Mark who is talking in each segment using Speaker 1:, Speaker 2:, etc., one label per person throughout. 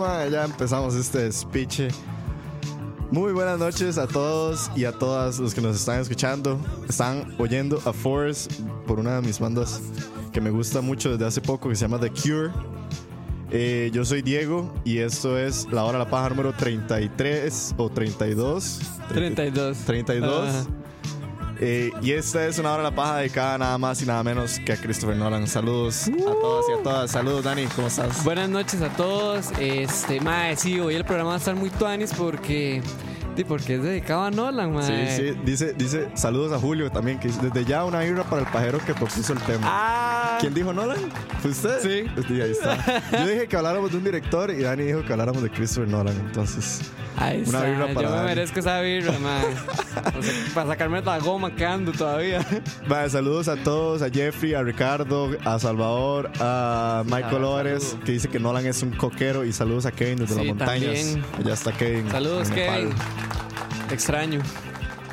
Speaker 1: Madre. Ya empezamos este speech. Muy buenas noches a todos y a todas los que nos están escuchando. Están oyendo a Force por una de mis bandas que me gusta mucho desde hace poco, que se llama The Cure. Eh, yo soy Diego y esto es La Hora de la Paja número 33 o 32.
Speaker 2: 32.
Speaker 1: 32.
Speaker 2: Ajá.
Speaker 1: Eh, y esta es una hora de la paja dedicada nada más y nada menos que a Christopher Nolan. Saludos a todos y a todas. Saludos, Dani, ¿cómo estás?
Speaker 2: Buenas noches a todos. Este, mae, sí, hoy el programa va a estar muy tuanis porque. porque es dedicado a Nolan, mae.
Speaker 1: Sí, sí, dice, dice saludos a Julio también, que dice, desde ya una vibra para el pajero que propuso el tema.
Speaker 2: Ah.
Speaker 1: ¿Quién dijo Nolan? ¿Fue usted?
Speaker 2: Sí.
Speaker 1: Sí, ahí está. Yo dije que habláramos de un director y Dani dijo que habláramos de Christopher Nolan. Entonces,
Speaker 2: Ahí
Speaker 1: Una birra para
Speaker 2: Yo me
Speaker 1: Dani.
Speaker 2: merezco esa birra. O sea, para sacarme la goma que ando todavía.
Speaker 1: vale, saludos a todos, a Jeffrey, a Ricardo, a Salvador, a Michael Ores, que dice que Nolan es un coquero. Y saludos a Kevin desde
Speaker 2: Sí,
Speaker 1: las montañas.
Speaker 2: también.
Speaker 1: Allá está Kevin.
Speaker 2: Saludos,
Speaker 1: Nepal.
Speaker 2: Kevin. Extraño.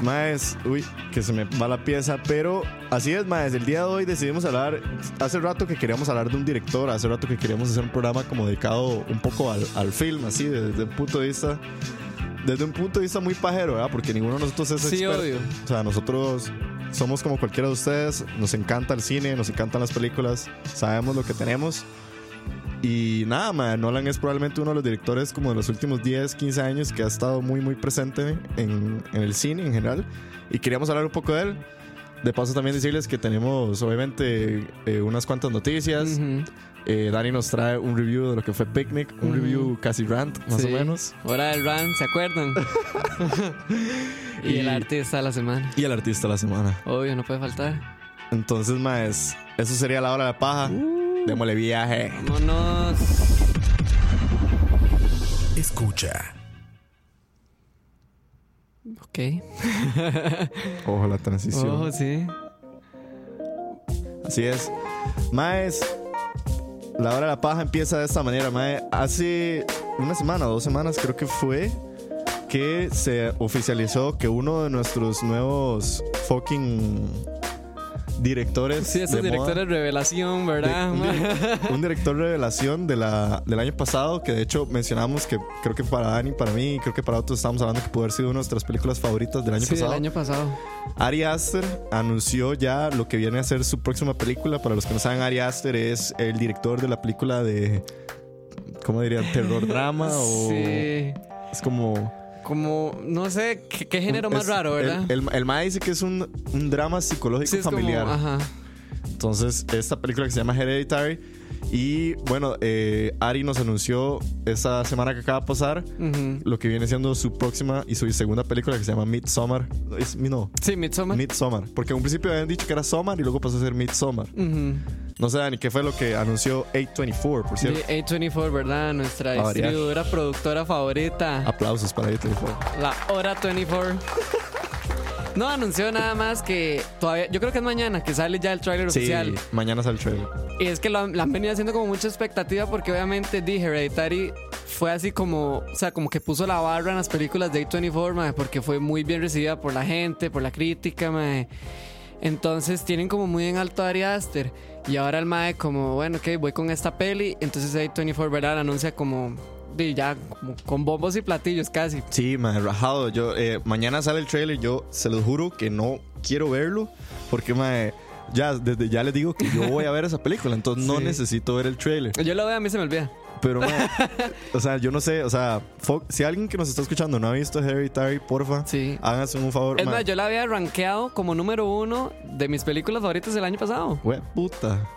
Speaker 1: Maes, uy, que se me va la pieza, pero así es, Maes. El día de hoy decidimos hablar. Hace rato que queríamos hablar de un director, hace rato que queríamos hacer un programa como dedicado un poco al, al film, así, desde un punto de vista. Desde un punto de vista muy pajero, ¿verdad? Porque ninguno de nosotros es
Speaker 2: Sí,
Speaker 1: experto.
Speaker 2: obvio.
Speaker 1: O sea, nosotros somos como cualquiera de ustedes, nos encanta el cine, nos encantan las películas, sabemos lo que tenemos. Y nada, man, Nolan es probablemente uno de los directores como de los últimos 10, 15 años que ha estado muy, muy presente en, en el cine en general. Y queríamos hablar un poco de él. De paso también decirles que tenemos obviamente eh, unas cuantas noticias.
Speaker 2: Ujú.
Speaker 1: Eh, Dani nos trae un review de lo que fue Picnic, un
Speaker 2: Ujú.
Speaker 1: review casi rant, más
Speaker 2: Sí.
Speaker 1: o menos.
Speaker 2: Hora del run, ¿se acuerdan? y,
Speaker 1: Y-
Speaker 2: el artista de la semana.
Speaker 1: Y el artista de la semana.
Speaker 2: Obvio, no puede faltar.
Speaker 1: Entonces, más, eso sería la hora de la paja. Démosle viaje.
Speaker 2: Vámonos.
Speaker 3: Escucha.
Speaker 2: Ok.
Speaker 1: Ojo la transición.
Speaker 2: Oh, sí.
Speaker 1: Así es. Maes, la hora de la paja empieza de esta manera, Mae. Hace una semana, dos semanas creo que fue, que se oficializó que uno de nuestros nuevos fucking directores.
Speaker 2: Sí, esos
Speaker 1: de moda-
Speaker 2: directores revelación,
Speaker 1: de-
Speaker 2: ¿verdad?
Speaker 1: un, direc- un director revelación de la, del año pasado, que de hecho mencionamos que creo que para Dani, para mí, y creo que para otros estamos hablando que puede haber sido una de nuestras películas favoritas del año
Speaker 2: sí,
Speaker 1: pasado.
Speaker 2: del año pasado.
Speaker 1: Ari Aster anunció ya lo que viene a ser su próxima película. Para los que no saben, Ari Aster es el director de la película de. ¿Cómo dirían? ¿Terror drama? O
Speaker 2: Sí.
Speaker 1: es como.
Speaker 2: Como, no sé, qué, qué género más
Speaker 1: es-
Speaker 2: raro, ¿verdad?
Speaker 1: El, el, el mae dice que es un, un drama psicológico
Speaker 2: sí,
Speaker 1: familiar.
Speaker 2: como, ajá.
Speaker 1: Entonces, esta película que se llama Hereditary. Y bueno, eh, Ari nos anunció esta semana que acaba de pasar
Speaker 2: Ujú.
Speaker 1: lo que viene siendo su próxima y su segunda película que se llama Midsommar. Es, no,
Speaker 2: Sí, Midsommar.
Speaker 1: Midsommar. Porque en un principio habían dicho que era Sommar y luego pasó a ser Midsommar.
Speaker 2: Ujú.
Speaker 1: No sé, Dani, qué fue lo que anunció 824, por cierto.
Speaker 2: De A24, ¿verdad? Nuestra distribuidora productora favorita.
Speaker 1: Aplausos para 824.
Speaker 2: La hora 24. No anunció nada más que todavía. Yo creo que es mañana que sale ya el tráiler
Speaker 1: Sí,
Speaker 2: oficial.
Speaker 1: mañana sale el trailer.
Speaker 2: Y es que lo han, la han venido haciendo como mucha expectativa porque obviamente The Hereditary fue así como, o sea, como que puso la barra en las películas de A24, mae, porque fue muy bien recibida por la gente, por la crítica, mae. Entonces tienen como muy en alto a Ari Aster. Y ahora el mae como, bueno, ok, voy con esta peli. Entonces A24, ¿verdad? Anuncia como, ya, como con bombos y platillos casi.
Speaker 1: Sí, man, rajado. Yo, eh, mañana sale el trailer. Yo se los juro que no quiero verlo. Porque, man, ya, desde ya les digo que yo voy a ver esa película. Entonces no
Speaker 2: Sí.
Speaker 1: necesito ver el trailer.
Speaker 2: Yo lo veo, a mí se me olvida.
Speaker 1: Pero, man, o sea, yo no sé. O sea, si alguien que nos está escuchando no ha visto Hereditary, porfa,
Speaker 2: Sí.
Speaker 1: háganse un favor.
Speaker 2: Es
Speaker 1: man.
Speaker 2: más, yo la había rankeado como número uno de mis películas favoritas del año pasado.
Speaker 1: Hue puta.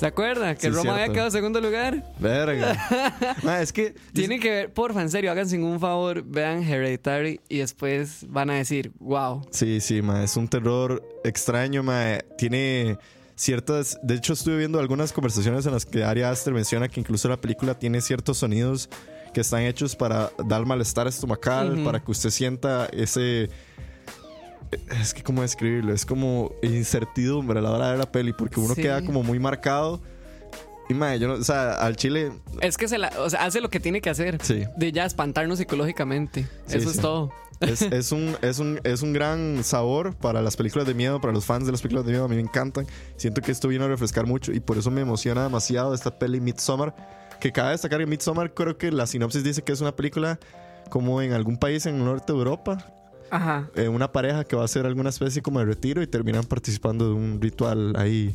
Speaker 2: ¿Se acuerda? Que
Speaker 1: Sí,
Speaker 2: Roma había
Speaker 1: cierto.
Speaker 2: quedado en segundo lugar.
Speaker 1: Verga. Man, es que.
Speaker 2: Tienen que ver, porfa, en serio, háganse un favor, vean Hereditary y después van a decir, wow.
Speaker 1: Sí, sí, ma, es un terror extraño, ma. Tiene ciertas. De hecho, estuve viendo algunas conversaciones en las que Ari Aster menciona que incluso la película tiene ciertos sonidos que están hechos para dar malestar estomacal, para que usted sienta ese. Es que, ¿cómo describirlo? Es como incertidumbre a la hora de la peli, porque uno
Speaker 2: Sí.
Speaker 1: queda como muy marcado. Y, ma, yo no. O sea, al chile.
Speaker 2: Es que se la, o sea, hace lo que tiene que hacer.
Speaker 1: Sí.
Speaker 2: De ya espantarnos psicológicamente.
Speaker 1: Sí,
Speaker 2: Eso
Speaker 1: sí.
Speaker 2: es todo.
Speaker 1: Es, es un, es, un, es un gran sabor para las películas de miedo, para los fans de las películas de miedo. A mí me encantan. Siento que esto vino a refrescar mucho y por eso me emociona demasiado esta peli Midsommar. Que cabe destacar que Midsommar creo que la sinopsis dice que es una película como en algún país en el norte de Europa.
Speaker 2: Ajá.
Speaker 1: eh, una pareja que va a hacer alguna especie como de retiro y terminan participando de un ritual ahí,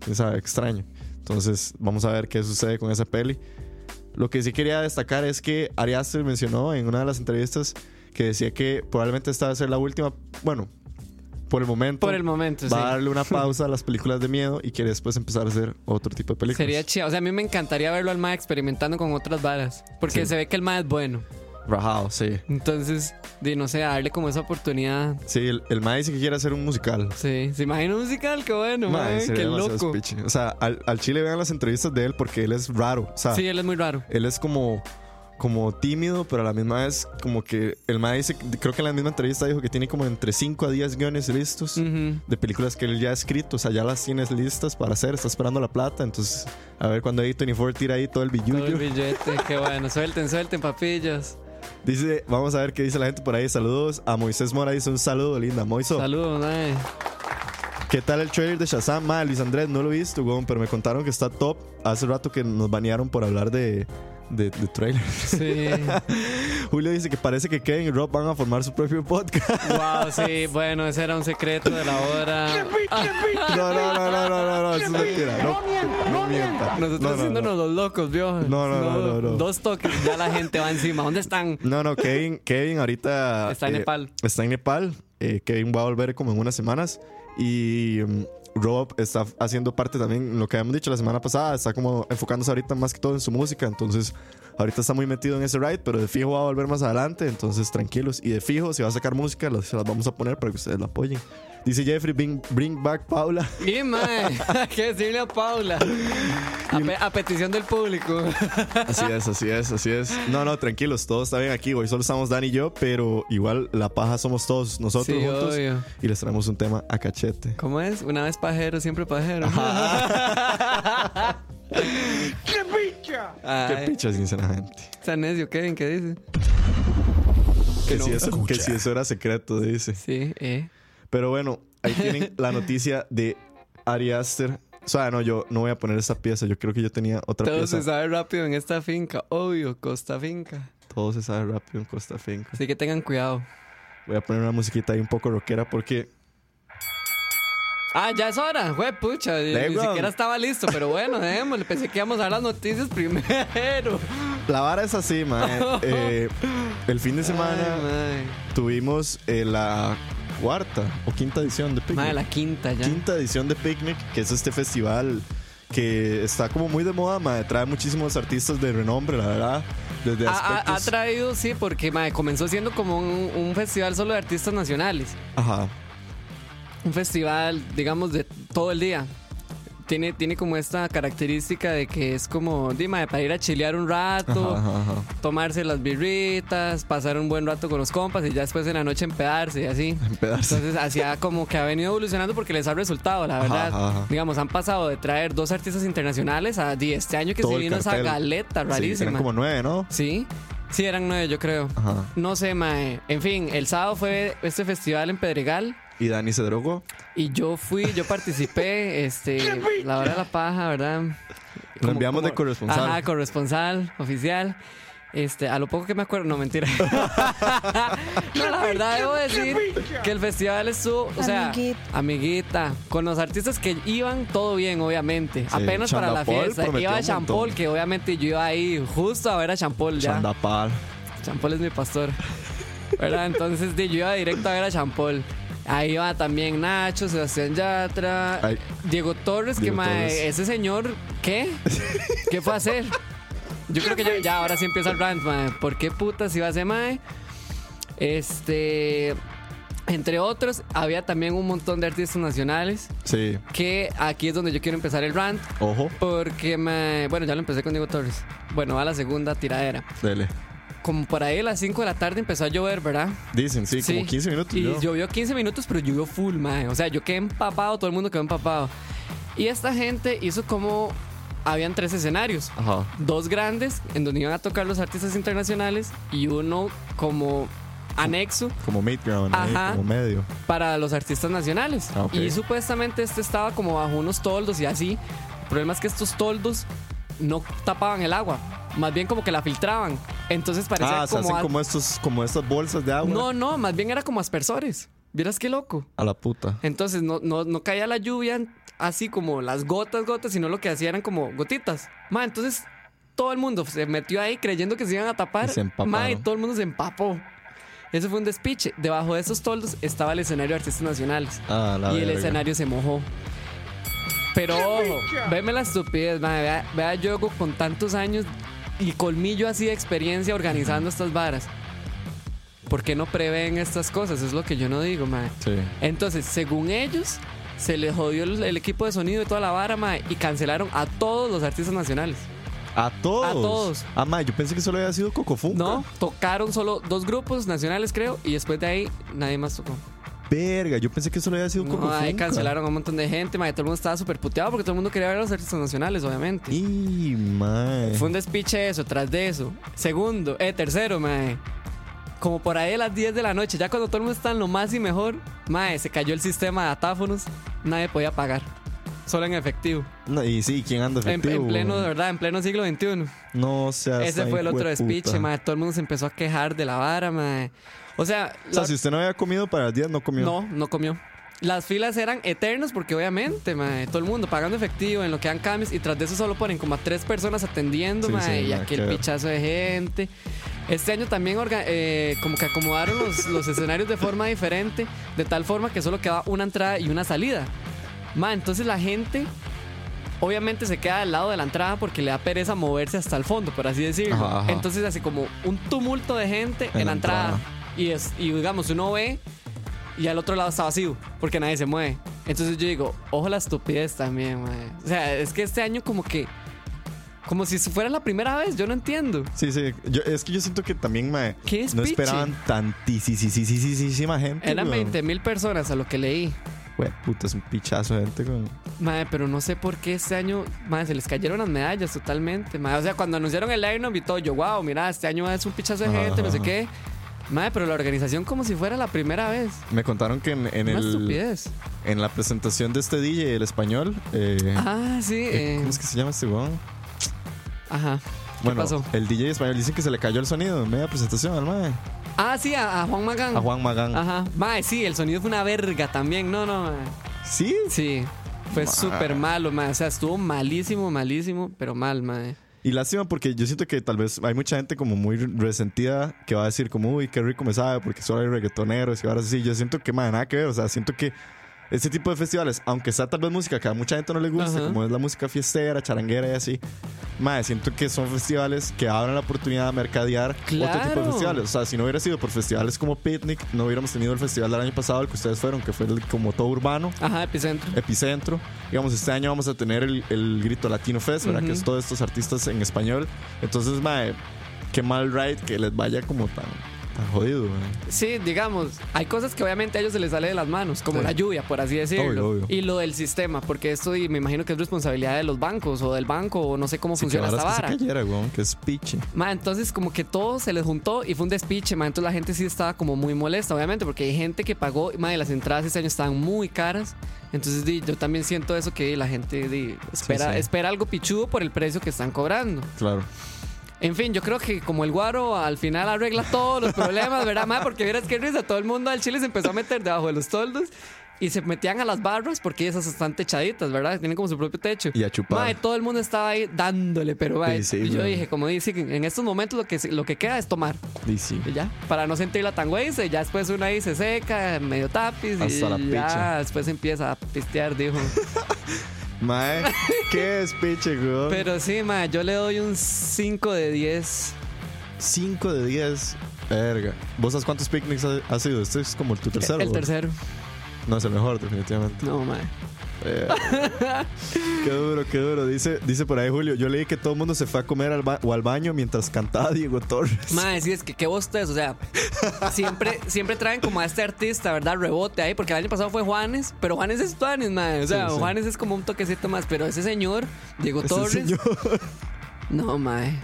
Speaker 1: quién sabe, extraño. Entonces vamos a ver qué sucede con esa peli. Lo que sí quería destacar es que Ari Aster mencionó en una de las entrevistas que decía que probablemente esta va a ser la última, bueno, por el momento,
Speaker 2: Por el momento, sí.
Speaker 1: va a darle una pausa a las películas de miedo y quiere después empezar a hacer otro tipo de películas.
Speaker 2: Sería chido. O sea, a mí me encantaría verlo al MAE experimentando con otras varas. Porque
Speaker 1: Sí.
Speaker 2: se ve que el MAE es bueno.
Speaker 1: Rajado, sí.
Speaker 2: Entonces, di, no sé, darle como esa oportunidad.
Speaker 1: Sí, el, el mae dice que quiere hacer un musical.
Speaker 2: Sí, se imagina un musical, qué bueno,
Speaker 1: Mae,
Speaker 2: qué loco.
Speaker 1: speech. O sea, al, al chile vean las entrevistas de él porque él es raro. O sea,
Speaker 2: Sí, él es muy raro.
Speaker 1: él es como, como tímido, pero a la misma vez como que el mae dice, creo que en la misma entrevista dijo que tiene como entre 5 a 10 guiones listos de películas que él ya ha escrito, o sea, ya las tienes listas para hacer, está esperando la plata, entonces a ver cuando A24 tira ahí todo el
Speaker 2: Todo
Speaker 1: billuyo.
Speaker 2: el billete, qué bueno. Suelten, suelten, papillos.
Speaker 1: Dice, vamos a ver qué dice la gente por ahí, saludos a Moisés Mora, dice un saludo, linda, Moiso.
Speaker 2: Saludos, mae.
Speaker 1: ¿Qué tal el trailer de Shazam? Ma, Luis Andrés, no lo he visto, weón, pero me contaron que está top. Hace rato que nos banearon por hablar de, de, de trailers.
Speaker 2: Sí.
Speaker 1: Julio dice que parece que Kevin y Rob van a formar su propio podcast.
Speaker 2: wow, sí, bueno, ese era un secreto de la hora.
Speaker 1: No, no, no, no, no, no, no, eso es mentira. No, no mienta.
Speaker 2: Nosotros
Speaker 1: No, no,
Speaker 2: haciéndonos
Speaker 1: no.
Speaker 2: los locos, vio.
Speaker 1: No, no, no, no, no.
Speaker 2: Dos toques, ya la gente va encima. ¿Dónde están?
Speaker 1: No, no, Kevin, Kevin ahorita
Speaker 2: Está en
Speaker 1: eh,
Speaker 2: Nepal.
Speaker 1: Está en Nepal. Eh, Kevin va a volver como en unas semanas. Y mm, Rob está haciendo parte también, lo que habíamos dicho la semana pasada, está como enfocándose ahorita más que todo en su música. Entonces, ahorita está muy metido en ese ride, pero de fijo va a volver más adelante. Entonces, tranquilos. Y de fijo, si va a sacar música, las- vamos a poner para que ustedes la apoyen. Dice Jeffrey, bring, bring back Paula.
Speaker 2: Y, mae, hay que decirle a Paula. A, pe- a petición del público.
Speaker 1: Así es, así es, así es. No, no, tranquilos, todo está bien aquí. Hoy solo estamos Dani y yo, pero igual la paja somos todos nosotros
Speaker 2: Sí,
Speaker 1: juntos.
Speaker 2: obvio.
Speaker 1: Y les traemos un tema a cachete.
Speaker 2: ¿Cómo es? Una vez pajero, siempre pajero.
Speaker 4: ¡Qué picha!
Speaker 1: Qué
Speaker 2: Ay,
Speaker 1: picha, sinceramente.
Speaker 2: Está necio, Kevin, ¿qué dice?
Speaker 1: Que,
Speaker 2: no
Speaker 1: si eso, que si eso era secreto, dice.
Speaker 2: Sí, eh.
Speaker 1: Pero bueno, ahí tienen la noticia de Ari Aster. O sea, no, yo no voy a poner esta pieza. Yo creo que yo tenía otra
Speaker 2: Todo
Speaker 1: pieza.
Speaker 2: se sabe rápido en esta finca. Obvio, Costa Finca.
Speaker 1: Todo se sabe rápido en Costa Finca.
Speaker 2: Así que tengan cuidado.
Speaker 1: Voy a poner una musiquita ahí un poco rockera porque
Speaker 2: Ah, ya es hora, güey, pucha. Ni siquiera estaba listo, pero bueno, démosle. Pensé que íbamos a dar las noticias primero.
Speaker 1: la vara es así, mae. Eh, el fin de semana
Speaker 2: Ay,
Speaker 1: tuvimos eh, la cuarta o quinta edición de. Picnic.
Speaker 2: Mae, la quinta ya.
Speaker 1: Quinta edición de Picnic, que es este festival que está como muy de moda, mae. Trae muchísimos artistas de renombre, la verdad. Desde
Speaker 2: Ha, ha-
Speaker 1: aspectos...
Speaker 2: ha traído, sí, porque comenzó siendo como un, un festival solo de artistas nacionales.
Speaker 1: Ajá.
Speaker 2: Un festival, digamos, de todo el día. Tiene, tiene como esta característica de que es como, dime, para ir a chilear un rato,
Speaker 1: Ajá, ajá, ajá.
Speaker 2: tomarse las birritas, pasar un buen rato con los compas y ya después en la noche empedarse y así.
Speaker 1: Empedarse.
Speaker 2: Entonces, hacia como que ha venido evolucionando porque les ha resultado, la verdad. Digamos, han pasado de traer dos artistas internacionales a di, este año que
Speaker 1: Todo
Speaker 2: se vino esa galeta
Speaker 1: Sí,
Speaker 2: rarísima.
Speaker 1: eran como nueve, ¿no?
Speaker 2: Sí, sí, eran nueve, yo creo.
Speaker 1: Ajá.
Speaker 2: No sé, mae. En fin, el sábado fue este festival en Pedregal.
Speaker 1: Y Dani se drogó.
Speaker 2: Y yo fui, yo participé, este, la hora de la paja, ¿verdad?
Speaker 1: Lo enviamos de corresponsal.
Speaker 2: Ajá, corresponsal, oficial. Este, a lo poco que me acuerdo, no mentira. no, la verdad debo decir que el festival estuvo, o sea,
Speaker 5: Amiguita.
Speaker 2: amiguita, con los artistas que iban todo bien, obviamente. Apenas para la fiesta. Iba
Speaker 1: un
Speaker 2: Champol, que obviamente yo iba ahí justo a ver a Champol ya.
Speaker 1: Chandapal.
Speaker 2: Champol es mi pastor. ¿Verdad? Entonces yo iba directo a ver a Champol. Ahí va también Nacho, Sebastián Yatra,
Speaker 1: Ay.
Speaker 2: Diego Torres, que mae, ese señor, ¿qué? ¿Qué fue a hacer? Yo creo que ya, ya ahora sí empieza el rant, mae. ¿Por qué putas iba a ser mae? Este. Entre otros, había también un montón de artistas nacionales.
Speaker 1: Sí.
Speaker 2: Que aquí es donde yo quiero empezar el rant.
Speaker 1: Ojo.
Speaker 2: Porque me. Bueno, ya lo empecé con Diego Torres. Bueno, va la segunda tiradera.
Speaker 1: Dele.
Speaker 2: Como por ahí a las 5 de la tarde empezó a llover, ¿verdad?
Speaker 1: Dicen, sí, como 15 minutos.
Speaker 2: Y
Speaker 1: yo.
Speaker 2: llovió 15 minutos, pero llovió full, mae. O sea, yo quedé empapado, todo el mundo quedó empapado. Y esta gente hizo como. Habían tres escenarios.
Speaker 1: Ajá.
Speaker 2: Dos grandes, en donde iban a tocar los artistas internacionales, y uno como anexo
Speaker 1: Como midground,
Speaker 2: Ajá.
Speaker 1: como medio.
Speaker 2: para los artistas nacionales.
Speaker 1: Ah, ok.
Speaker 2: Y supuestamente este estaba como bajo unos toldos y así. El problema es que estos toldos no tapaban el agua, más bien como que la filtraban. Entonces parecía
Speaker 1: Ah, se
Speaker 2: como,
Speaker 1: hacen
Speaker 2: al-
Speaker 1: como, estos, como estas bolsas de agua.
Speaker 2: No, no, más bien era como aspersores. Vieras qué loco.
Speaker 1: A la puta.
Speaker 2: Entonces no, no, no caía la lluvia así como las gotas, gotas, sino lo que hacía eran como gotitas. Ma, entonces todo el mundo se metió ahí creyendo que se iban a tapar.
Speaker 1: Y se.
Speaker 2: Ma, y todo el mundo se empapó. Eso fue un despiche. Debajo de esos toldos estaba el escenario de artistas nacionales.
Speaker 1: Ah, la
Speaker 2: y el escenario se mojó. Pero ojo, veme la estupidez, ma, vea, vea yo con tantos años y colmillo así de experiencia organizando estas varas. ¿Por qué no prevén estas cosas? Es lo que yo no digo, ma.
Speaker 1: Sí.
Speaker 2: Entonces, según ellos, se les jodió el, el equipo de sonido y toda la vara, ma, y cancelaron a todos los artistas nacionales.
Speaker 1: A todos.
Speaker 2: A todos.
Speaker 1: Ah, ma, yo pensé que solo había sido Cocofunca.
Speaker 2: No, tocaron solo dos grupos nacionales, creo, y después de ahí nadie más tocó.
Speaker 1: Verga, yo pensé que solo había sido
Speaker 2: No,
Speaker 1: Cocofunca.
Speaker 2: ahí cancelaron a un montón de gente, ma, y todo el mundo estaba súper puteado porque todo el mundo quería ver a los artistas nacionales, obviamente.
Speaker 1: Y, mae.
Speaker 2: Fue un despiche eso, tras de eso. Segundo, eh, tercero, mae. Como por ahí a las 10 de la noche, ya cuando todo el mundo está en lo más y mejor, mae, se cayó el sistema de datáfonos, nadie podía pagar. solo en efectivo.
Speaker 1: No, y sí, ¿quién anda
Speaker 2: En,
Speaker 1: efectivo?
Speaker 2: en pleno, de verdad, en pleno siglo XXI.
Speaker 1: No seas
Speaker 2: Ese
Speaker 1: tan
Speaker 2: fue el otro speech, mae. Todo el mundo se empezó a quejar de la vara, mae. O sea,
Speaker 1: O sea,
Speaker 2: la-
Speaker 1: si usted no había comido para el día, no comió.
Speaker 2: no, no comió. Las filas eran eternas porque obviamente, mae, todo el mundo pagando efectivo en lo que dan cambios y tras de eso solo ponen como a tres personas atendiendo,
Speaker 1: Sí,
Speaker 2: mae,
Speaker 1: sí,
Speaker 2: y
Speaker 1: mae,
Speaker 2: aquel pichazo de gente. Este año también eh, como que acomodaron los, los escenarios de forma diferente, de tal forma que solo quedaba una entrada y una salida. Ma, entonces la gente obviamente se queda al lado de la entrada porque le da pereza moverse hasta el fondo, por así decirlo.
Speaker 1: Ajá, ajá.
Speaker 2: Entonces así como un tumulto de gente en,
Speaker 1: En
Speaker 2: la
Speaker 1: la
Speaker 2: entrada.
Speaker 1: entrada.
Speaker 2: Y, es, y digamos, uno ve y al otro lado está vacío porque nadie se mueve. Entonces yo digo, ojo la estupidez también, mae. O sea, es que este año como que... Como si fuera la primera vez, yo no entiendo.
Speaker 1: Sí, sí. Yo, es que yo siento que también, mae,
Speaker 2: ¿Qué
Speaker 1: no
Speaker 2: speech?
Speaker 1: esperaban tantísima gente.
Speaker 2: Eran
Speaker 1: weón.
Speaker 2: 20 mil personas a lo que leí.
Speaker 1: Güey, puta, es un pichazo de gente, weón.
Speaker 2: Madre, pero no sé por qué este año, madre, se les cayeron las medallas totalmente. Madre. O sea, cuando anunciaron el line-up y todo, yo, wow, mira, este año es un pichazo de
Speaker 1: Ajá,
Speaker 2: gente, no sé
Speaker 1: ajá.
Speaker 2: qué. Madre, pero la organización como si fuera la primera vez.
Speaker 1: Me contaron que en, en
Speaker 2: Una
Speaker 1: el,
Speaker 2: estupidez.
Speaker 1: en la presentación de este DJ, el español, eh,
Speaker 2: Ah, sí.
Speaker 1: eh,
Speaker 2: eh,
Speaker 1: ¿cómo es que se llama este weón?
Speaker 2: Ajá. ¿Qué
Speaker 1: Bueno,
Speaker 2: pasó?
Speaker 1: el DJ español dicen que se le cayó el sonido en media presentación al mae.
Speaker 2: Ah, sí, a, a Juan Magán.
Speaker 1: A Juan Magán.
Speaker 2: Ajá. Madre, sí, el sonido fue una verga también. No, no, madre.
Speaker 1: ¿Sí?
Speaker 2: Sí. Fue súper malo, madre. O sea, estuvo malísimo, malísimo, pero mal, madre.
Speaker 1: Y lástima porque yo siento que tal vez hay mucha gente como muy resentida que va a decir como, uy, qué rico me sabe porque solo hay reggaetoneros y ahora sí. Yo siento que, man, nada que ver. O sea, siento que este tipo de festivales, aunque sea tal vez música que a mucha gente no le guste,
Speaker 2: Ajá.
Speaker 1: como es la música fiestera, charanguera y así, madre, siento que son festivales que abren la oportunidad de mercadear otro tipo de
Speaker 2: Claro.
Speaker 1: festivales. O sea, si no hubiera sido por festivales como Picnic, no hubiéramos tenido el festival del año pasado, el que ustedes fueron, que fue el, como todo urbano.
Speaker 2: Ajá, epicentro.
Speaker 1: Epicentro. Digamos, este año vamos a tener el, el Grito Latino Fest, ¿verdad? Que es todos estos artistas en español. Entonces, mae, qué mal ride que les vaya como tan, tan jodido, mae.
Speaker 2: Sí, digamos, hay cosas que obviamente a ellos se les sale de las manos, como
Speaker 1: Sí.
Speaker 2: la lluvia, por así decirlo.
Speaker 1: Obvio, obvio.
Speaker 2: Y lo del sistema, porque esto y me imagino que es responsabilidad de los bancos o del banco o no sé cómo
Speaker 1: Sí, que
Speaker 2: funciona esta
Speaker 1: es que
Speaker 2: vara.
Speaker 1: se cayera, weón, que es piche.
Speaker 2: Ma, entonces como que todo se les juntó y fue un despiche, ma, entonces la gente sí estaba como muy molesta, obviamente, porque hay gente que pagó, ma, y las entradas este año estaban muy caras. Entonces di, yo también siento eso que la gente di, espera,
Speaker 1: sí.
Speaker 2: espera algo pichudo por el precio que están cobrando.
Speaker 1: Claro.
Speaker 2: En fin, yo creo que como el guaro al final arregla todos los problemas, ¿verdad, ma? Porque vieras que risa, todo el mundo al chile se empezó a meter debajo de los toldos y se metían a las barras porque esas están techaditas, ¿verdad? Tienen como su propio techo.
Speaker 1: Y a chupar.
Speaker 2: Ma, todo el mundo estaba ahí dándole, pero ma,
Speaker 1: Sí,
Speaker 2: yo dije, como dice, en estos momentos lo que, lo que queda es tomar.
Speaker 1: Y sí.
Speaker 2: Y ya, para no sentirla tan güey, ya después uno ahí se seca, medio tapis
Speaker 1: Hasta
Speaker 2: y
Speaker 1: la
Speaker 2: ya
Speaker 1: picha.
Speaker 2: después empieza a pistear, dijo.
Speaker 1: Mae, qué es piche, weón.
Speaker 2: Pero sí, ma, yo le doy un 5 de 10.
Speaker 1: 5 de 10. Verga. ¿Vos sabes cuántos picnics ha, ha sido? Este es como tu tercero.
Speaker 2: el
Speaker 1: weón.
Speaker 2: tercero.
Speaker 1: No, es el mejor, definitivamente.
Speaker 2: No, ma.
Speaker 1: Eh, qué duro, qué duro. Dice, dice por ahí Julio, yo leí que todo el mundo se fue a comer al o al baño mientras cantaba Diego Torres.
Speaker 2: Mae, sí, es que qué bostes, o sea, siempre, siempre traen como a este artista, ¿verdad? Rebote ahí, porque el año pasado fue Juanes, pero Juanes es Juanes, mae. O sea,
Speaker 1: Sí, sí.
Speaker 2: Juanes es como un toquecito más, pero ese señor, Diego
Speaker 1: Ese
Speaker 2: Torres.
Speaker 1: señor
Speaker 2: No, mae.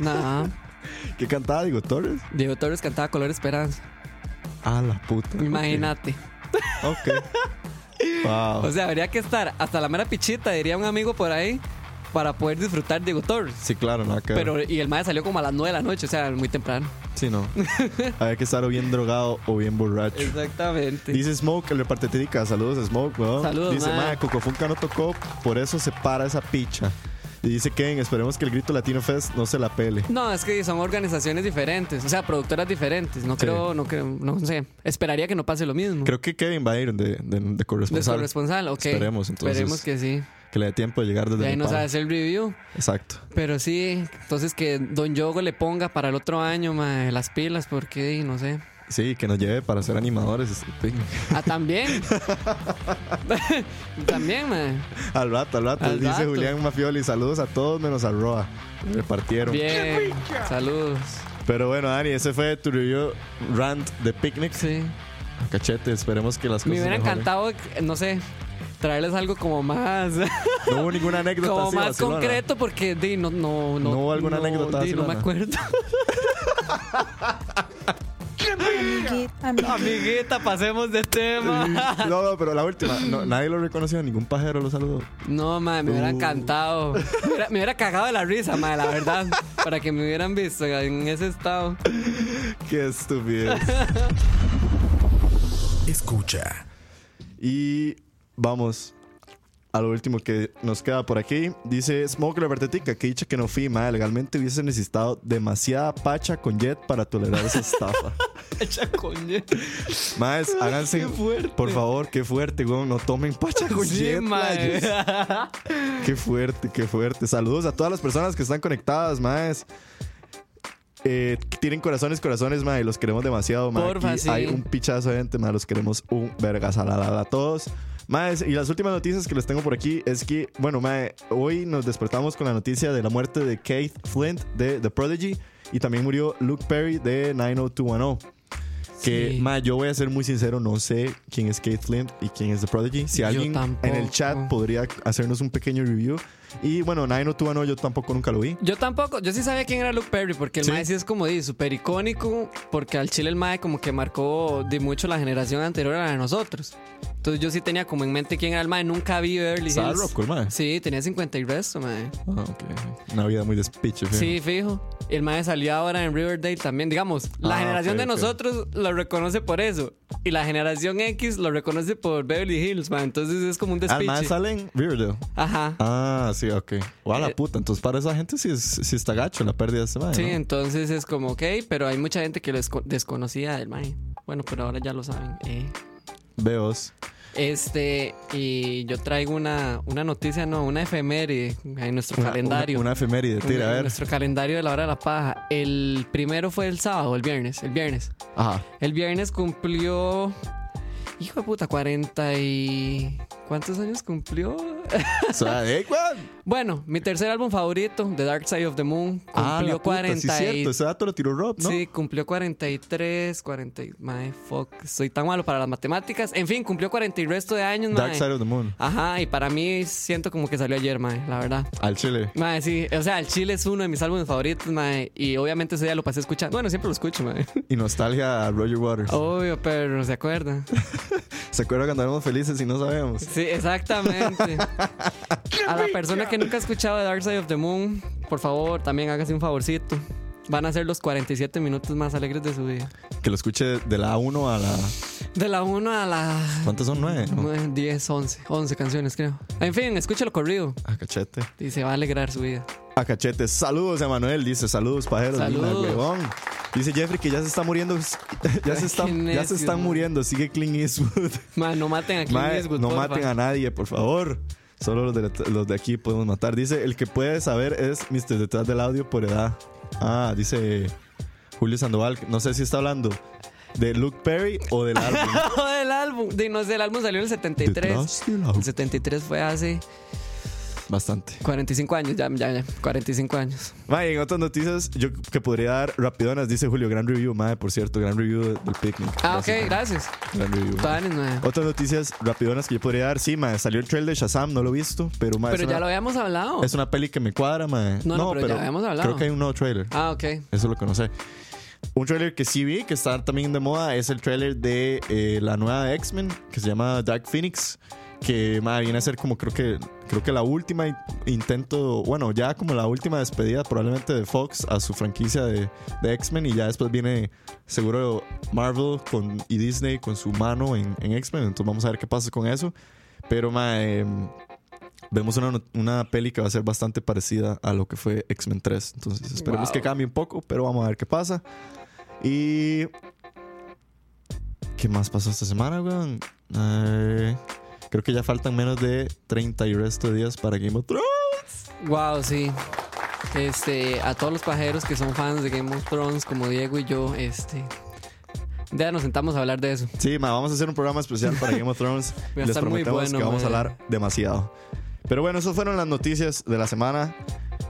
Speaker 2: No.
Speaker 1: que cantaba Diego Torres.
Speaker 2: Diego Torres cantaba Color Esperanza.
Speaker 1: Ah, la puta.
Speaker 2: Imagínate.
Speaker 1: Ok. Wow.
Speaker 2: O sea, habría que estar hasta la mera pichita, diría un amigo por ahí, para poder disfrutar Diego Torres.
Speaker 1: sí, claro, nada que ver.
Speaker 2: Pero, y el mae salió como a las 9 de la noche, o sea, muy temprano.
Speaker 1: Sí, no. Había que estar o bien drogado o bien borracho.
Speaker 2: Exactamente.
Speaker 1: Dice Smoke, el repartetrica. Saludos, Smoke, weón.
Speaker 2: Saludos,
Speaker 1: Dice,
Speaker 2: ma.
Speaker 1: ma, Cocofunca no tocó, por eso se para esa picha. Y dice Kevin, esperemos que el Grito Latino Fest no se la pele.
Speaker 2: No, es que son organizaciones diferentes, o sea, productoras diferentes. No creo, no creo, no sé. Esperaría que no pase lo mismo.
Speaker 1: Creo que Kevin va a ir de, de, de
Speaker 2: de
Speaker 1: corresponsal.
Speaker 2: corresponsal, ok.
Speaker 1: Esperemos, entonces.
Speaker 2: Esperemos que sí.
Speaker 1: Que le dé tiempo de llegar desde
Speaker 2: Y ahí nos hacer el review.
Speaker 1: Exacto.
Speaker 2: Pero sí, entonces que Don Yogo le ponga para el otro año las pilas, porque no sé.
Speaker 1: Sí, que nos lleve para ser animadores.
Speaker 2: Ah, también. también, mae.
Speaker 1: al rato, al rato.
Speaker 2: Al
Speaker 1: dice
Speaker 2: rato.
Speaker 1: Julián Mafioli, saludos a todos menos a Roa. Repartieron.
Speaker 2: Bien. Saludos.
Speaker 1: Pero bueno, Dani, ese fue tu review rant de picnic.
Speaker 2: Sí.
Speaker 1: Cachete, esperemos que las cosas
Speaker 2: Me hubiera
Speaker 1: mejoren.
Speaker 2: encantado, no sé, traerles algo como más.
Speaker 1: No hubo ninguna anécdota
Speaker 2: como
Speaker 1: así,
Speaker 2: más
Speaker 1: vacilona.
Speaker 2: concreto porque di, no, no, no,
Speaker 1: ¿No hubo alguna anécdota
Speaker 2: di, no me acuerdo.
Speaker 4: ¡Qué
Speaker 5: Amiguita, amiguita.
Speaker 2: Amiguita, pasemos de tema.
Speaker 1: No, no, pero la última. no, nadie lo reconoció, ningún pajero lo saludó.
Speaker 2: No, madre, me hubiera
Speaker 1: Uh.
Speaker 2: encantado. Me hubiera, me hubiera cagado de la risa, madre, la verdad. Para que me hubieran visto en ese estado.
Speaker 1: Qué estupidez.
Speaker 3: Escucha.
Speaker 1: Y vamos a lo último que nos queda por aquí. Dice Smoke la vertetica, que dicha que no fui, madre. Legalmente hubiese necesitado demasiada pacha con jet para tolerar esa estafa.
Speaker 2: Echa coño.
Speaker 1: Más, háganse.
Speaker 2: Qué fuerte.
Speaker 1: Por favor, qué fuerte, weón. No tomen pacha con
Speaker 2: Sí,
Speaker 1: jet. Qué fuerte, qué fuerte. Saludos a todas las personas que están conectadas, más. Eh, tienen corazones, corazones, mae. Los queremos demasiado, mae.
Speaker 2: Porfa,
Speaker 1: Aquí
Speaker 2: sí.
Speaker 1: Hay un pichazo de gente, mae. Los queremos un vergasalala a todos. Más, y las últimas noticias que les tengo por aquí es que, bueno, mae, hoy nos despertamos con la noticia de la muerte de Keith Flint de The Prodigy y también murió Luke Perry de 90210. Que,
Speaker 2: Sí.
Speaker 1: ma, yo voy a ser muy sincero, no sé quién es Kate Flint y quién es The Prodigy. Si
Speaker 2: Yo
Speaker 1: alguien en el chat podría hacernos un pequeño review. Y bueno, 90210 yo tampoco nunca lo vi.
Speaker 2: Yo tampoco, yo sí sabía quién era Luke Perry, porque el
Speaker 1: Sí.
Speaker 2: mae sí es como di, súper icónico, porque al chile el mae como que marcó de mucho la generación anterior a la de nosotros. Entonces yo sí tenía como en mente quién era el mae, nunca vi Beverly
Speaker 1: Estaba
Speaker 2: Hills.
Speaker 1: roco el mae.
Speaker 2: Sí, tenía 50 y resto, mae.
Speaker 1: Ah, ok. Una vida muy despiche. fijo.
Speaker 2: Sí, fijo. El mae salió ahora en Riverdale también. Digamos, la
Speaker 1: Ah,
Speaker 2: generación
Speaker 1: ok,
Speaker 2: de nosotros lo reconoce por eso. Y la generación X lo reconoce por Beverly Hills, mae. Entonces es como un
Speaker 1: Al mae
Speaker 2: despiche.
Speaker 1: sale en Riverdale.
Speaker 2: Ajá.
Speaker 1: Ah, sí, ok. O a la
Speaker 2: Eh,
Speaker 1: puta. Entonces, para esa gente sí, es, sí está gacho la pérdida de este mae.
Speaker 2: Sí,
Speaker 1: ¿no?
Speaker 2: entonces es como, ok, pero hay mucha gente que lo desco- desconocía del mae. Bueno, pero ahora ya lo saben. eh.
Speaker 1: Veos.
Speaker 2: Este, y yo traigo una, una noticia, no, una efeméride en nuestro
Speaker 1: Una-
Speaker 2: calendario.
Speaker 1: Una, una efeméride. Tira, a
Speaker 2: En
Speaker 1: ver.
Speaker 2: Nuestro calendario de la hora de la paja. El primero fue el sábado, el viernes, el viernes.
Speaker 1: Ajá.
Speaker 2: El viernes cumplió. Hijo de puta, 40 y. ¿Cuántos años cumplió? Bueno, mi tercer álbum favorito, The Dark Side of the Moon, cumplió
Speaker 1: Ah, la puta,
Speaker 2: 40
Speaker 1: sí, cierto. Ese dato lo tiró Rob, ¿no?
Speaker 2: Sí, cumplió 43, 40. y- Mae, fuck. Soy tan malo para las matemáticas. En fin, cumplió 40 y resto de años,
Speaker 1: Dark
Speaker 2: mae.
Speaker 1: Side of the Moon.
Speaker 2: Ajá, y para mí siento como que salió ayer, mae, la verdad.
Speaker 1: Al chile.
Speaker 2: Mae, sí, o sea, el Chile es uno de mis álbumes favoritos, mae, y obviamente ese día lo pasé escuchando. Bueno, siempre lo escucho, mae.
Speaker 1: Y nostalgia a Roger Waters.
Speaker 2: Obvio, pero se acuerda.
Speaker 1: ¿Se acuerdan cuando éramos felices y no sabemos?
Speaker 2: Sí, exactamente. A la persona que nunca ha escuchado de Dark Side of the Moon, por favor, también hágase un favorcito. Van a ser los 47 minutos más alegres de su vida.
Speaker 1: Que lo escuche de la 1 a la.
Speaker 2: De la 1 a la
Speaker 1: ¿Cuántas son? 9. ¿no?
Speaker 2: 9, 10, 11, 11 canciones, creo. En fin, escúchalo corrido
Speaker 1: A cachete.
Speaker 2: y se va a alegrar su vida.
Speaker 1: A cachete. Saludos, Emanuel. Dice saludos, pajeros.
Speaker 2: Saludos.
Speaker 1: Dice Jeffrey que ya se está muriendo. Ya se, están,
Speaker 2: Qué
Speaker 1: ya se están muriendo. Sigue Clint Eastwood.
Speaker 2: Man, no maten a Clint
Speaker 1: Mae,
Speaker 2: Eastwood,
Speaker 1: no maten a nadie, por favor. Solo los de, los de aquí podemos matar. Dice, el que puede saber es Mr. Detrás del Audio por edad. Ah, dice Julio Sandoval. No sé si está hablando de Luke Perry o del álbum.
Speaker 2: No, del álbum. De, no sé, el álbum salió en el 73.
Speaker 1: Detrás del audio.
Speaker 2: El 73 fue hace
Speaker 1: Bastante.
Speaker 2: 45 años, ya, ya, ya. 45 años.
Speaker 1: Mae, en otras noticias, yo que podría dar rapidonas, dice Julio, gran review, mae, por cierto, gran review de- del picnic.
Speaker 2: Ah, ok,
Speaker 1: mae.
Speaker 2: gracias.
Speaker 1: Gran review.
Speaker 2: Es-
Speaker 1: Otras noticias rapidonas que yo podría dar, sí, mae, salió el trailer de Shazam, no lo he visto, pero mae,
Speaker 2: Pero ya
Speaker 1: una,
Speaker 2: lo habíamos hablado.
Speaker 1: es una peli que me cuadra, mae.
Speaker 2: No, no, pero ya habíamos hablado.
Speaker 1: Creo que hay un nuevo trailer.
Speaker 2: Ah, ok.
Speaker 1: Eso es lo que no sé. Un trailer que sí vi, que está también de moda, es el trailer de eh, la nueva X-Men, que se llama Dark Phoenix, que viene a ser como creo que creo que la última in- intento, bueno, ya como la última despedida probablemente de Fox a su franquicia de, de X-Men y ya después viene seguro Marvel con, y Disney con su mano en, en X-Men, entonces vamos a ver qué pasa con eso. Pero mae, em, vemos una, una peli que va a ser bastante parecida a lo que fue X-Men 3. Entonces esperemos
Speaker 2: Wow.
Speaker 1: que cambie un poco, pero vamos a ver qué pasa. Y... ¿Qué más pasó esta semana, weón? Eh, creo que ya faltan menos de 30 y resto de días para Game of Thrones.
Speaker 2: Wow, sí. Este, a todos los pajeros que son fans de Game of Thrones, como Diego y yo, este. Ya nos sentamos a hablar de eso.
Speaker 1: Sí, ma, vamos a hacer un programa especial para Game of Thrones.
Speaker 2: Va a
Speaker 1: Les
Speaker 2: estar muy
Speaker 1: prometemos
Speaker 2: bueno,
Speaker 1: que vamos a hablar demasiado. Pero bueno, esas fueron las noticias de la semana.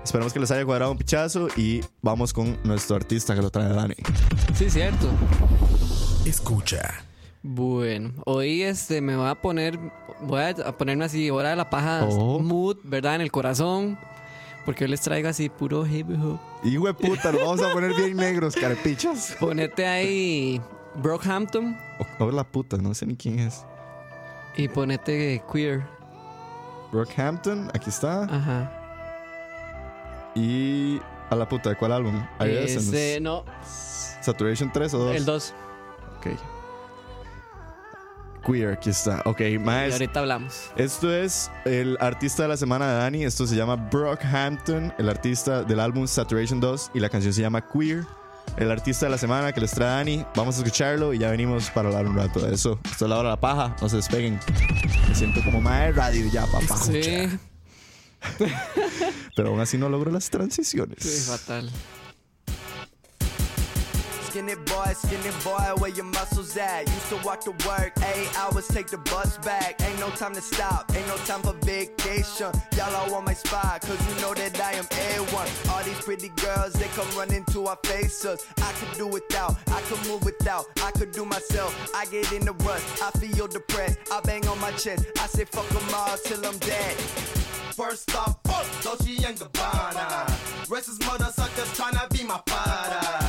Speaker 1: Esperamos que les haya cuadrado un pichazo y vamos con nuestro artista que lo trae Dani.
Speaker 2: Sí, cierto.
Speaker 3: Escucha.
Speaker 2: Bueno, hoy este me voy a poner, voy a ponerme así, hora de la paja,
Speaker 1: Oh.
Speaker 2: mood, ¿verdad? En el corazón. Porque hoy les traigo así puro hip hop.
Speaker 1: Hijo de puta, nos vamos a poner bien negros, carepichas.
Speaker 2: Ponete ahí Brockhampton
Speaker 1: O, o la puta, no sé ni quién es.
Speaker 2: y ponete queer.
Speaker 1: Brockhampton, aquí está.
Speaker 2: Ajá.
Speaker 1: Y a la puta, ¿de cuál álbum?
Speaker 2: Ese, no,
Speaker 1: Saturation 3 o 2.
Speaker 2: el 2.
Speaker 1: Ok. Queer, aquí está. Ok,
Speaker 2: Y
Speaker 1: más.
Speaker 2: ahorita hablamos.
Speaker 1: Esto es el artista de la semana de Dani. Esto se llama Brockhampton, el artista del álbum Saturation 2. Y la canción se llama Queer. El artista de la semana que les trae Dani. Vamos a escucharlo y ya venimos para hablar un rato de eso. Esto es la hora de la paja. No se despeguen. Me siento como más de radio ya, papá.
Speaker 2: Sí,
Speaker 1: Pero aún así no logro las transiciones.
Speaker 2: sí, fatal.
Speaker 5: Skinny boy, skinny boy, where your muscles at? Used to walk to work, eight hours, take the bus back. Ain't no time to stop, ain't no time for vacation. Y'all all on my spot, cause you know that I am A1. All these pretty girls, they come running to our faces. I could do without, I could move without, I could do myself. I get in the rust, I feel depressed. I bang on my chest, I say fuck them all till I'm dead.
Speaker 6: First off, fuck Dolce and Gabbana. Racist mother suckers tryna be my father.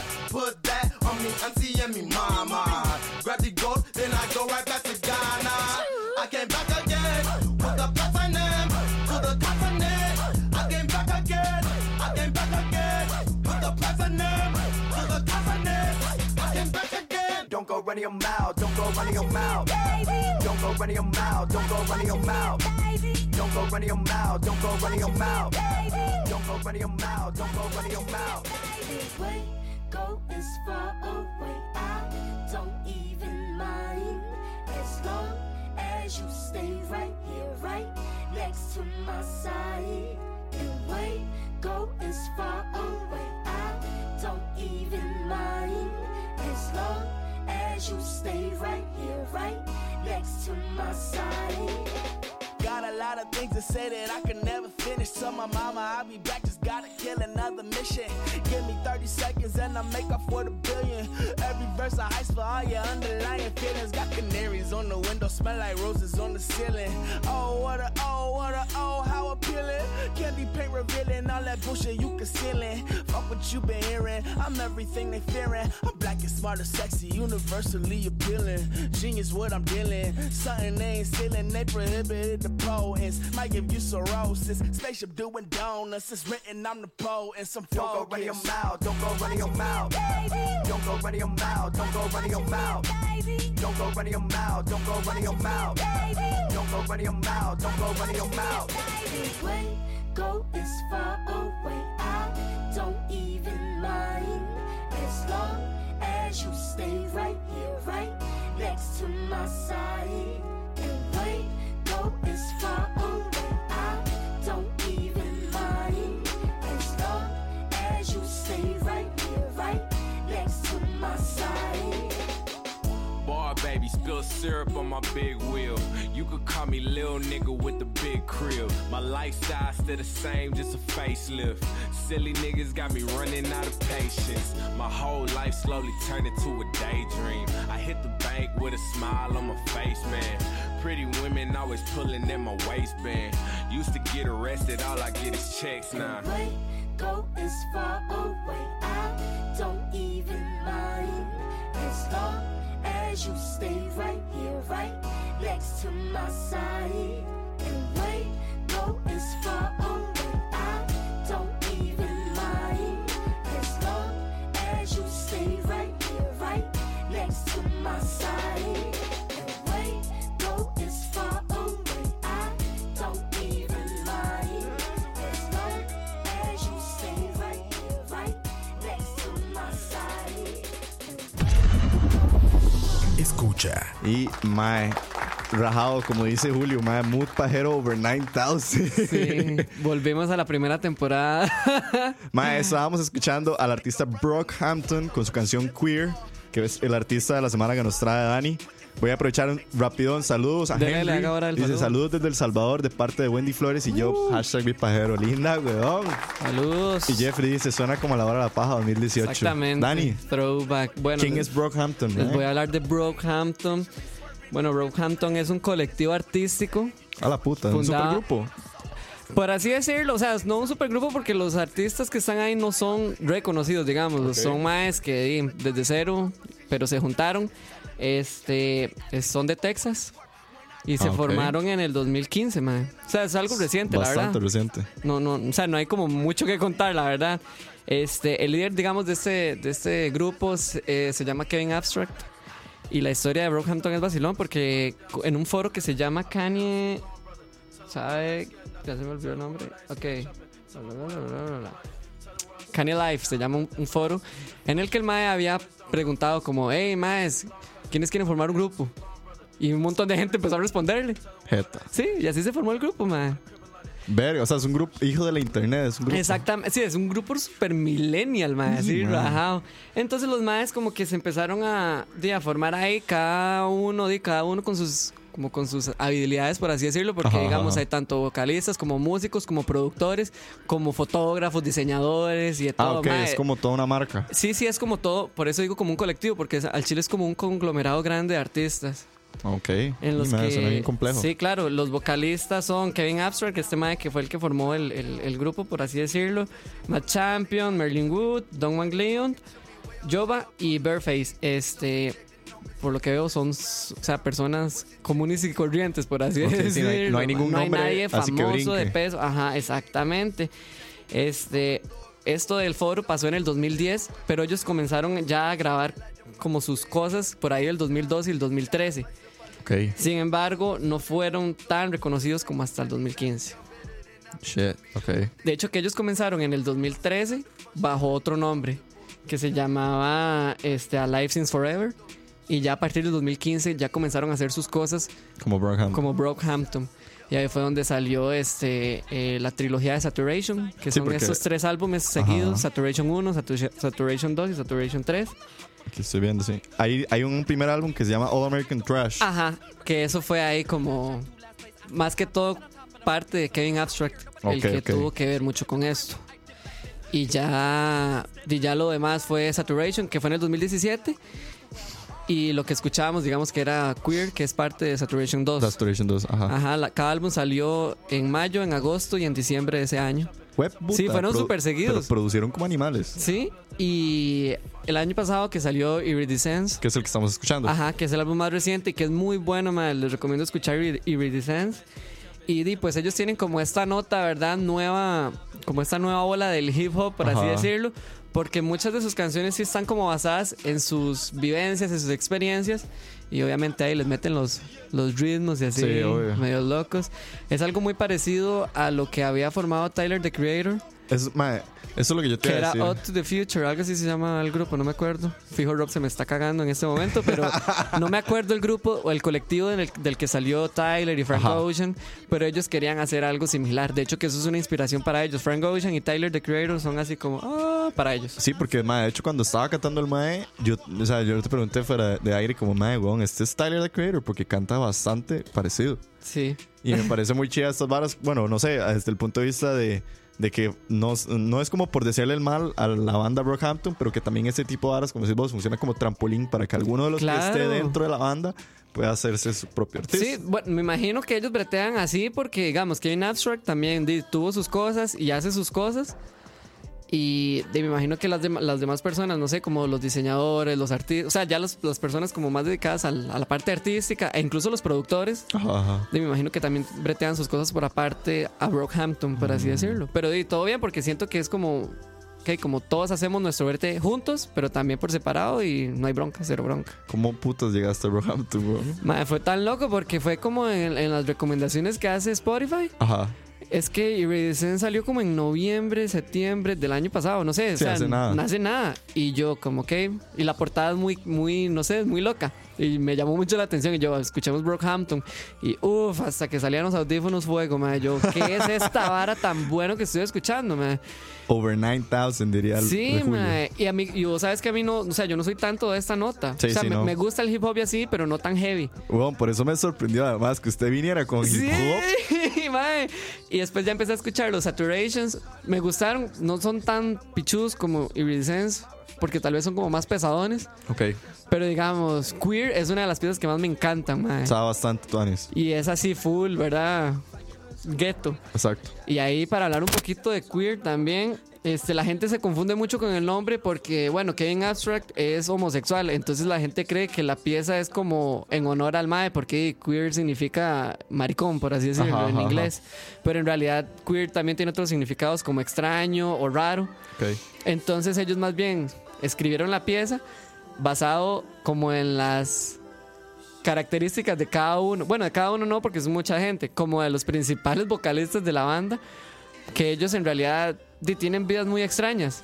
Speaker 6: Put that me and mama. Grab the gold, then I go right back to Ghana. I came back again with the platinum to the continent. I came back again, I came back again with the platinum to the continent. I came back again.
Speaker 5: Don't go running your mouth, don't go running your mouth. Don't go running your mouth, don't go running your mouth. Don't go running your mouth, don't go running your mouth. Don't go running your mouth, don't go running your mouth.
Speaker 7: Go as far away. I don't even mind as long as you stay right here, right next to my side. Away, go as far away. I don't even mind as long as you stay right here, right next to my side.
Speaker 8: Got a lot of things to say that I can never finish. Tell my mama I'll be back, just gotta kill another mission. Give me 30 seconds and I make up for the billion. Every verse I heist for all your underlying feelings. Got canaries on the window, smell like roses on the ceiling. Oh, what a, oh, what a, oh, how appealing. Candy paint revealing all that bullshit you concealing. Fuck what you been hearing, I'm everything they fearing. I'm black and smart and sexy, universally appealing. Genius what I'm dealing. Something they ain't stealing, they prohibited the poets. Might give you cirrhosis. Spaceship doing donuts, it's written I'm the pole and some
Speaker 5: Don't go running your
Speaker 8: focus.
Speaker 5: mouth, don't go running your mouth. Don't go running your mouth, don't go running your mouth. Don't go running your mouth, don't go running your mouth. Don't go running your mouth, don't go running your mouth.
Speaker 7: away, go as far away. I don't even mind as long as you stay right here, right next to my side. As far away. I don't even mind as long as you stay right here, right next to my side.
Speaker 9: Baby, spill syrup on my big wheel. You could call me little nigga with the big crib. My lifestyle still the same, just a facelift. Silly niggas got me running out of patience. My whole life slowly turned into a daydream. I hit the bank with a smile on my face, man. Pretty women always pulling at my waistband. Used to get arrested, all I get is checks now.
Speaker 7: away, go as far away. I don't even mind as long as you stay right here, right next to my side. and go
Speaker 3: Escucha.
Speaker 1: Y Mae, rajado, como dice Julio, Mae, mood pajero over 9000.
Speaker 2: Sí, volvimos a la primera temporada.
Speaker 1: Mae, estábamos escuchando al artista Brockhampton con su canción Queer, que es el artista de la semana que nos trae Dani. Voy a aprovechar un rapidón. Saludos a Henry.
Speaker 2: ahora el
Speaker 1: Dice
Speaker 2: saludo.
Speaker 1: saludos desde El Salvador de parte de Wendy Flores y yo. Hashtag mi pajero. Linda, weón.
Speaker 2: Saludos.
Speaker 1: Y Jeffrey dice, suena como la hora de la paja 2018.
Speaker 2: Exactamente.
Speaker 1: Dani,
Speaker 2: Throwback. Bueno,
Speaker 1: ¿quién es Brockhampton?
Speaker 2: Les
Speaker 1: mae?
Speaker 2: voy a hablar de Brockhampton. Bueno, Brockhampton es un colectivo artístico.
Speaker 1: A la puta, un supergrupo.
Speaker 2: Por así decirlo, o sea, no un supergrupo porque los artistas que están ahí no son reconocidos, digamos. Son más que desde cero pero se juntaron. Este, son de Texas. Y se
Speaker 1: Ah, ok.
Speaker 2: formaron en el 2015, mae. O sea, es algo reciente, la
Speaker 1: Bastante
Speaker 2: verdad.
Speaker 1: reciente.
Speaker 2: No, no, o sea, no hay como mucho que contar, la verdad. Este, el líder, digamos, de este, de este grupo eh, se llama Kevin Abstract. Y la historia de Brockhampton es vacilón porque en un foro que se llama Kanye. ¿Sabe? Ya se me olvidó el nombre. Ok. Kanye Life se llama un, un foro en el que el Mae había preguntado como, hey Maes, ¿quiénes quieren formar un grupo? Y un montón de gente empezó a responderle.
Speaker 1: Jeta.
Speaker 2: Sí, y así se formó el grupo, Mae.
Speaker 1: Verga, o sea, es un grupo, hijo de la internet, es un grupo.
Speaker 2: Exactamente, sí, es un grupo super millennial, así,
Speaker 1: mae.
Speaker 2: rajado. Entonces los maes como que se empezaron a, di, a formar ahí cada uno, di, cada uno con sus como con sus habilidades, por así decirlo, porque
Speaker 1: Ajá,
Speaker 2: digamos
Speaker 1: ajá.
Speaker 2: hay tanto vocalistas como músicos, como productores, como fotógrafos, diseñadores y de
Speaker 1: Ah,
Speaker 2: todo.
Speaker 1: ok,
Speaker 2: mae.
Speaker 1: es como toda una marca.
Speaker 2: Sí, sí, es como todo, por eso digo como un colectivo, porque al Chile es como un conglomerado grande de artistas.
Speaker 1: Ok.
Speaker 2: En los que,
Speaker 1: suena bien complejo.
Speaker 2: Sí, claro. Los vocalistas son Kevin Abstract, este mae que fue el que formó el, el- el grupo, por así decirlo. Matt Champion, Merlin Wood, Don McLeod, Jova y Bearface. Este, por lo que veo, son o sea, personas comunes y corrientes, por así
Speaker 1: Ok, sí,
Speaker 2: decirlo.
Speaker 1: no hay- no hay ningún nombre
Speaker 2: nadie
Speaker 1: así que
Speaker 2: famoso de peso. Ajá, exactamente. Este, esto del foro pasó en el 2010, pero ellos comenzaron ya a grabar como sus cosas por ahí el 2012 y el 2013.
Speaker 1: Ok.
Speaker 2: Sin embargo, no fueron tan reconocidos como hasta el 2015.
Speaker 1: Shit. Ok.
Speaker 2: De hecho, que ellos comenzaron en el 2013 bajo otro nombre que se llamaba este, Alive Since Forever. Y ya a partir del 2015 ya comenzaron a hacer sus cosas
Speaker 1: Como Brockhampton.
Speaker 2: como Brockhampton. Y ahí fue donde salió este, eh, la trilogía de Saturation, que
Speaker 1: Sí,
Speaker 2: son
Speaker 1: porque-
Speaker 2: estos tres álbumes
Speaker 1: Ajá.
Speaker 2: seguidos: Saturation 1, Satu- Saturation 2 y Saturation 3.
Speaker 1: Aquí estoy viendo, sí. Hay, hay un primer álbum que se llama All American Trash.
Speaker 2: Ajá, que eso fue ahí como más que todo parte de Kevin Abstract, el
Speaker 1: Ok,
Speaker 2: que
Speaker 1: ok.
Speaker 2: tuvo que ver mucho con esto. Y ya, y ya lo demás fue Saturation, que fue en el 2017. Y lo que escuchábamos, digamos que era Queer, que es parte de Saturation 2.
Speaker 1: Saturation 2. Ajá.
Speaker 2: Ajá, la- cada álbum salió en mayo, en agosto y en diciembre de ese año.
Speaker 1: Fue puta,
Speaker 2: Sí, fueron súper seguidos.
Speaker 1: Pero producieron como animales.
Speaker 2: Sí, y el año pasado que salió Iridescence,
Speaker 1: Que es el que estamos escuchando.
Speaker 2: Ajá, que es el álbum más reciente y que es muy bueno, man. Les recomiendo escuchar Irid- Iridescence. Y pues ellos tienen como esta nota, ¿verdad? Nueva, como esta nueva ola del hip hop, por así
Speaker 1: Ajá.
Speaker 2: decirlo. Porque muchas de sus canciones sí están como basadas en sus vivencias, en sus experiencias. Y obviamente ahí les meten los, los ritmos y así,
Speaker 1: Sí,
Speaker 2: medio locos. Es algo muy parecido a lo que había formado Tyler, the Creator.
Speaker 1: Es, mae, eso es lo que yo te
Speaker 2: Que
Speaker 1: iba a
Speaker 2: era
Speaker 1: decir.
Speaker 2: Out to the Future, algo así se llama el grupo, no me acuerdo. Fijo, Rob se me está cagando en este momento, pero no me acuerdo el grupo o el colectivo del, del que salió Tyler y Frank
Speaker 1: Ajá.
Speaker 2: Ocean, pero ellos querían hacer algo similar. De hecho, que eso es una inspiración para ellos. Frank Ocean y Tyler, the Creator, son así como, ah, para ellos.
Speaker 1: Sí, porque, mae, de hecho, cuando estaba cantando el mae, yo, o sea, yo te pregunté fuera de aire, como, mae, weón, este es Tyler the Creator, porque canta bastante parecido.
Speaker 2: Sí.
Speaker 1: Y me parece muy chida estas varas. Bueno, no sé, desde el punto de vista de, de que no, no es como por decirle el mal a la banda Brockhampton, pero que también ese tipo de varas, como decís vos, funciona como trampolín para que alguno de los que esté dentro de la banda pueda hacerse su propio artista.
Speaker 2: Sí, bueno, me imagino que ellos bretean así porque, digamos, Kevin Abstract también tuvo sus cosas y hace sus cosas. Y de- me imagino que las, dem- las demás personas, no sé, como los diseñadores, los artistas, o sea, ya los- las personas como más dedicadas al- a la parte artística e incluso los productores,
Speaker 1: Ajá, ajá.
Speaker 2: de- me imagino que también bretean sus cosas por aparte a Brockhampton, por
Speaker 1: Mm.
Speaker 2: así decirlo. Pero di, todo bien porque siento que es como, que como todos hacemos nuestro brete juntos, pero también por separado y no hay bronca, cero bronca.
Speaker 1: ¿Cómo putas llegaste a Brockhampton?
Speaker 2: Mae, fue tan loco porque fue como en, en las recomendaciones que hace Spotify.
Speaker 1: Ajá.
Speaker 2: Es que Iridescence salió como en noviembre, septiembre del año pasado, no sé. o
Speaker 1: Sí,
Speaker 2: sea,
Speaker 1: hace nada.
Speaker 2: No hace nada. Y yo, como que. Y la portada es muy, muy, no sé, es muy loca. Y me llamó mucho la atención. Y yo, escuchemos Brockhampton. Y uff, hasta que salían los audífonos fuego, mae. Yo, ¿qué es esta vara tan bueno que estoy escuchando, mae?
Speaker 1: Over 9000, diría el
Speaker 2: Sí, mae. Y a mí, y vos sabes que a mí no, o sea, yo no soy tanto de esta nota.
Speaker 1: Sí,
Speaker 2: o sea,
Speaker 1: sí,
Speaker 2: me,
Speaker 1: no.
Speaker 2: me gusta el hip hop y así, pero no tan heavy.
Speaker 1: Weón, por eso me sorprendió además que usted viniera con hip hop.
Speaker 2: Mae. Y después ya empecé a escuchar los Saturations. Me gustaron, no son tan pichus como Iridescence, porque tal vez son como más pesadones.
Speaker 1: Ok.
Speaker 2: Pero digamos, Queer es una de las piezas que más me encantan, mae.
Speaker 1: Estaba bastante tuanis.
Speaker 2: Y es así full, ¿verdad? Ghetto.
Speaker 1: Exacto.
Speaker 2: Y ahí para hablar un poquito de Queer también, Este, la gente se confunde mucho con el nombre porque, bueno, Kevin Abstract es homosexual, entonces la gente cree que la pieza es como en honor al mae, porque queer significa maricón, por así decirlo,
Speaker 1: Ajá,
Speaker 2: en
Speaker 1: ajá,
Speaker 2: inglés. Pero en realidad queer también tiene otros significados como extraño o raro.
Speaker 1: Ok.
Speaker 2: Entonces ellos más bien escribieron la pieza basado como en las características de cada uno. Bueno, de cada uno no, porque es mucha gente, como de los principales vocalistas de la banda, que ellos en realidad tienen vidas muy extrañas.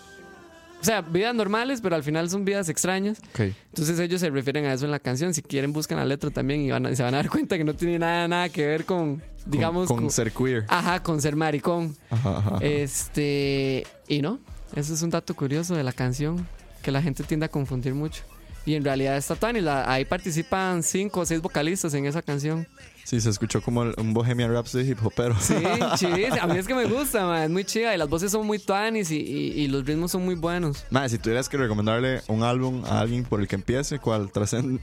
Speaker 2: O sea, vidas normales, pero al final son vidas extrañas. Entonces ellos se refieren a eso en la canción. Si quieren, buscan la letra también y van a- se van a dar cuenta que no tiene nada, nada que ver con, digamos,
Speaker 1: con, con
Speaker 2: con-
Speaker 1: ser queer.
Speaker 2: ajá, con ser maricón.
Speaker 1: Ajá, ajá, ajá.
Speaker 2: Este, y no, eso es un dato curioso de la canción que la gente tiende a confundir mucho. Y en realidad está Tani, la- ahí participan cinco o seis vocalistas en esa canción.
Speaker 1: Sí, se escuchó como un Bohemian Rhapsody hip hopero.
Speaker 2: Sí, chidísima. A mí es que me gusta, man, es muy chida y las voces son muy tuanis y, y- y los ritmos son muy buenos.
Speaker 1: Madre, si tuvieras que recomendarle un álbum a alguien por el que empiece, ¿cuál,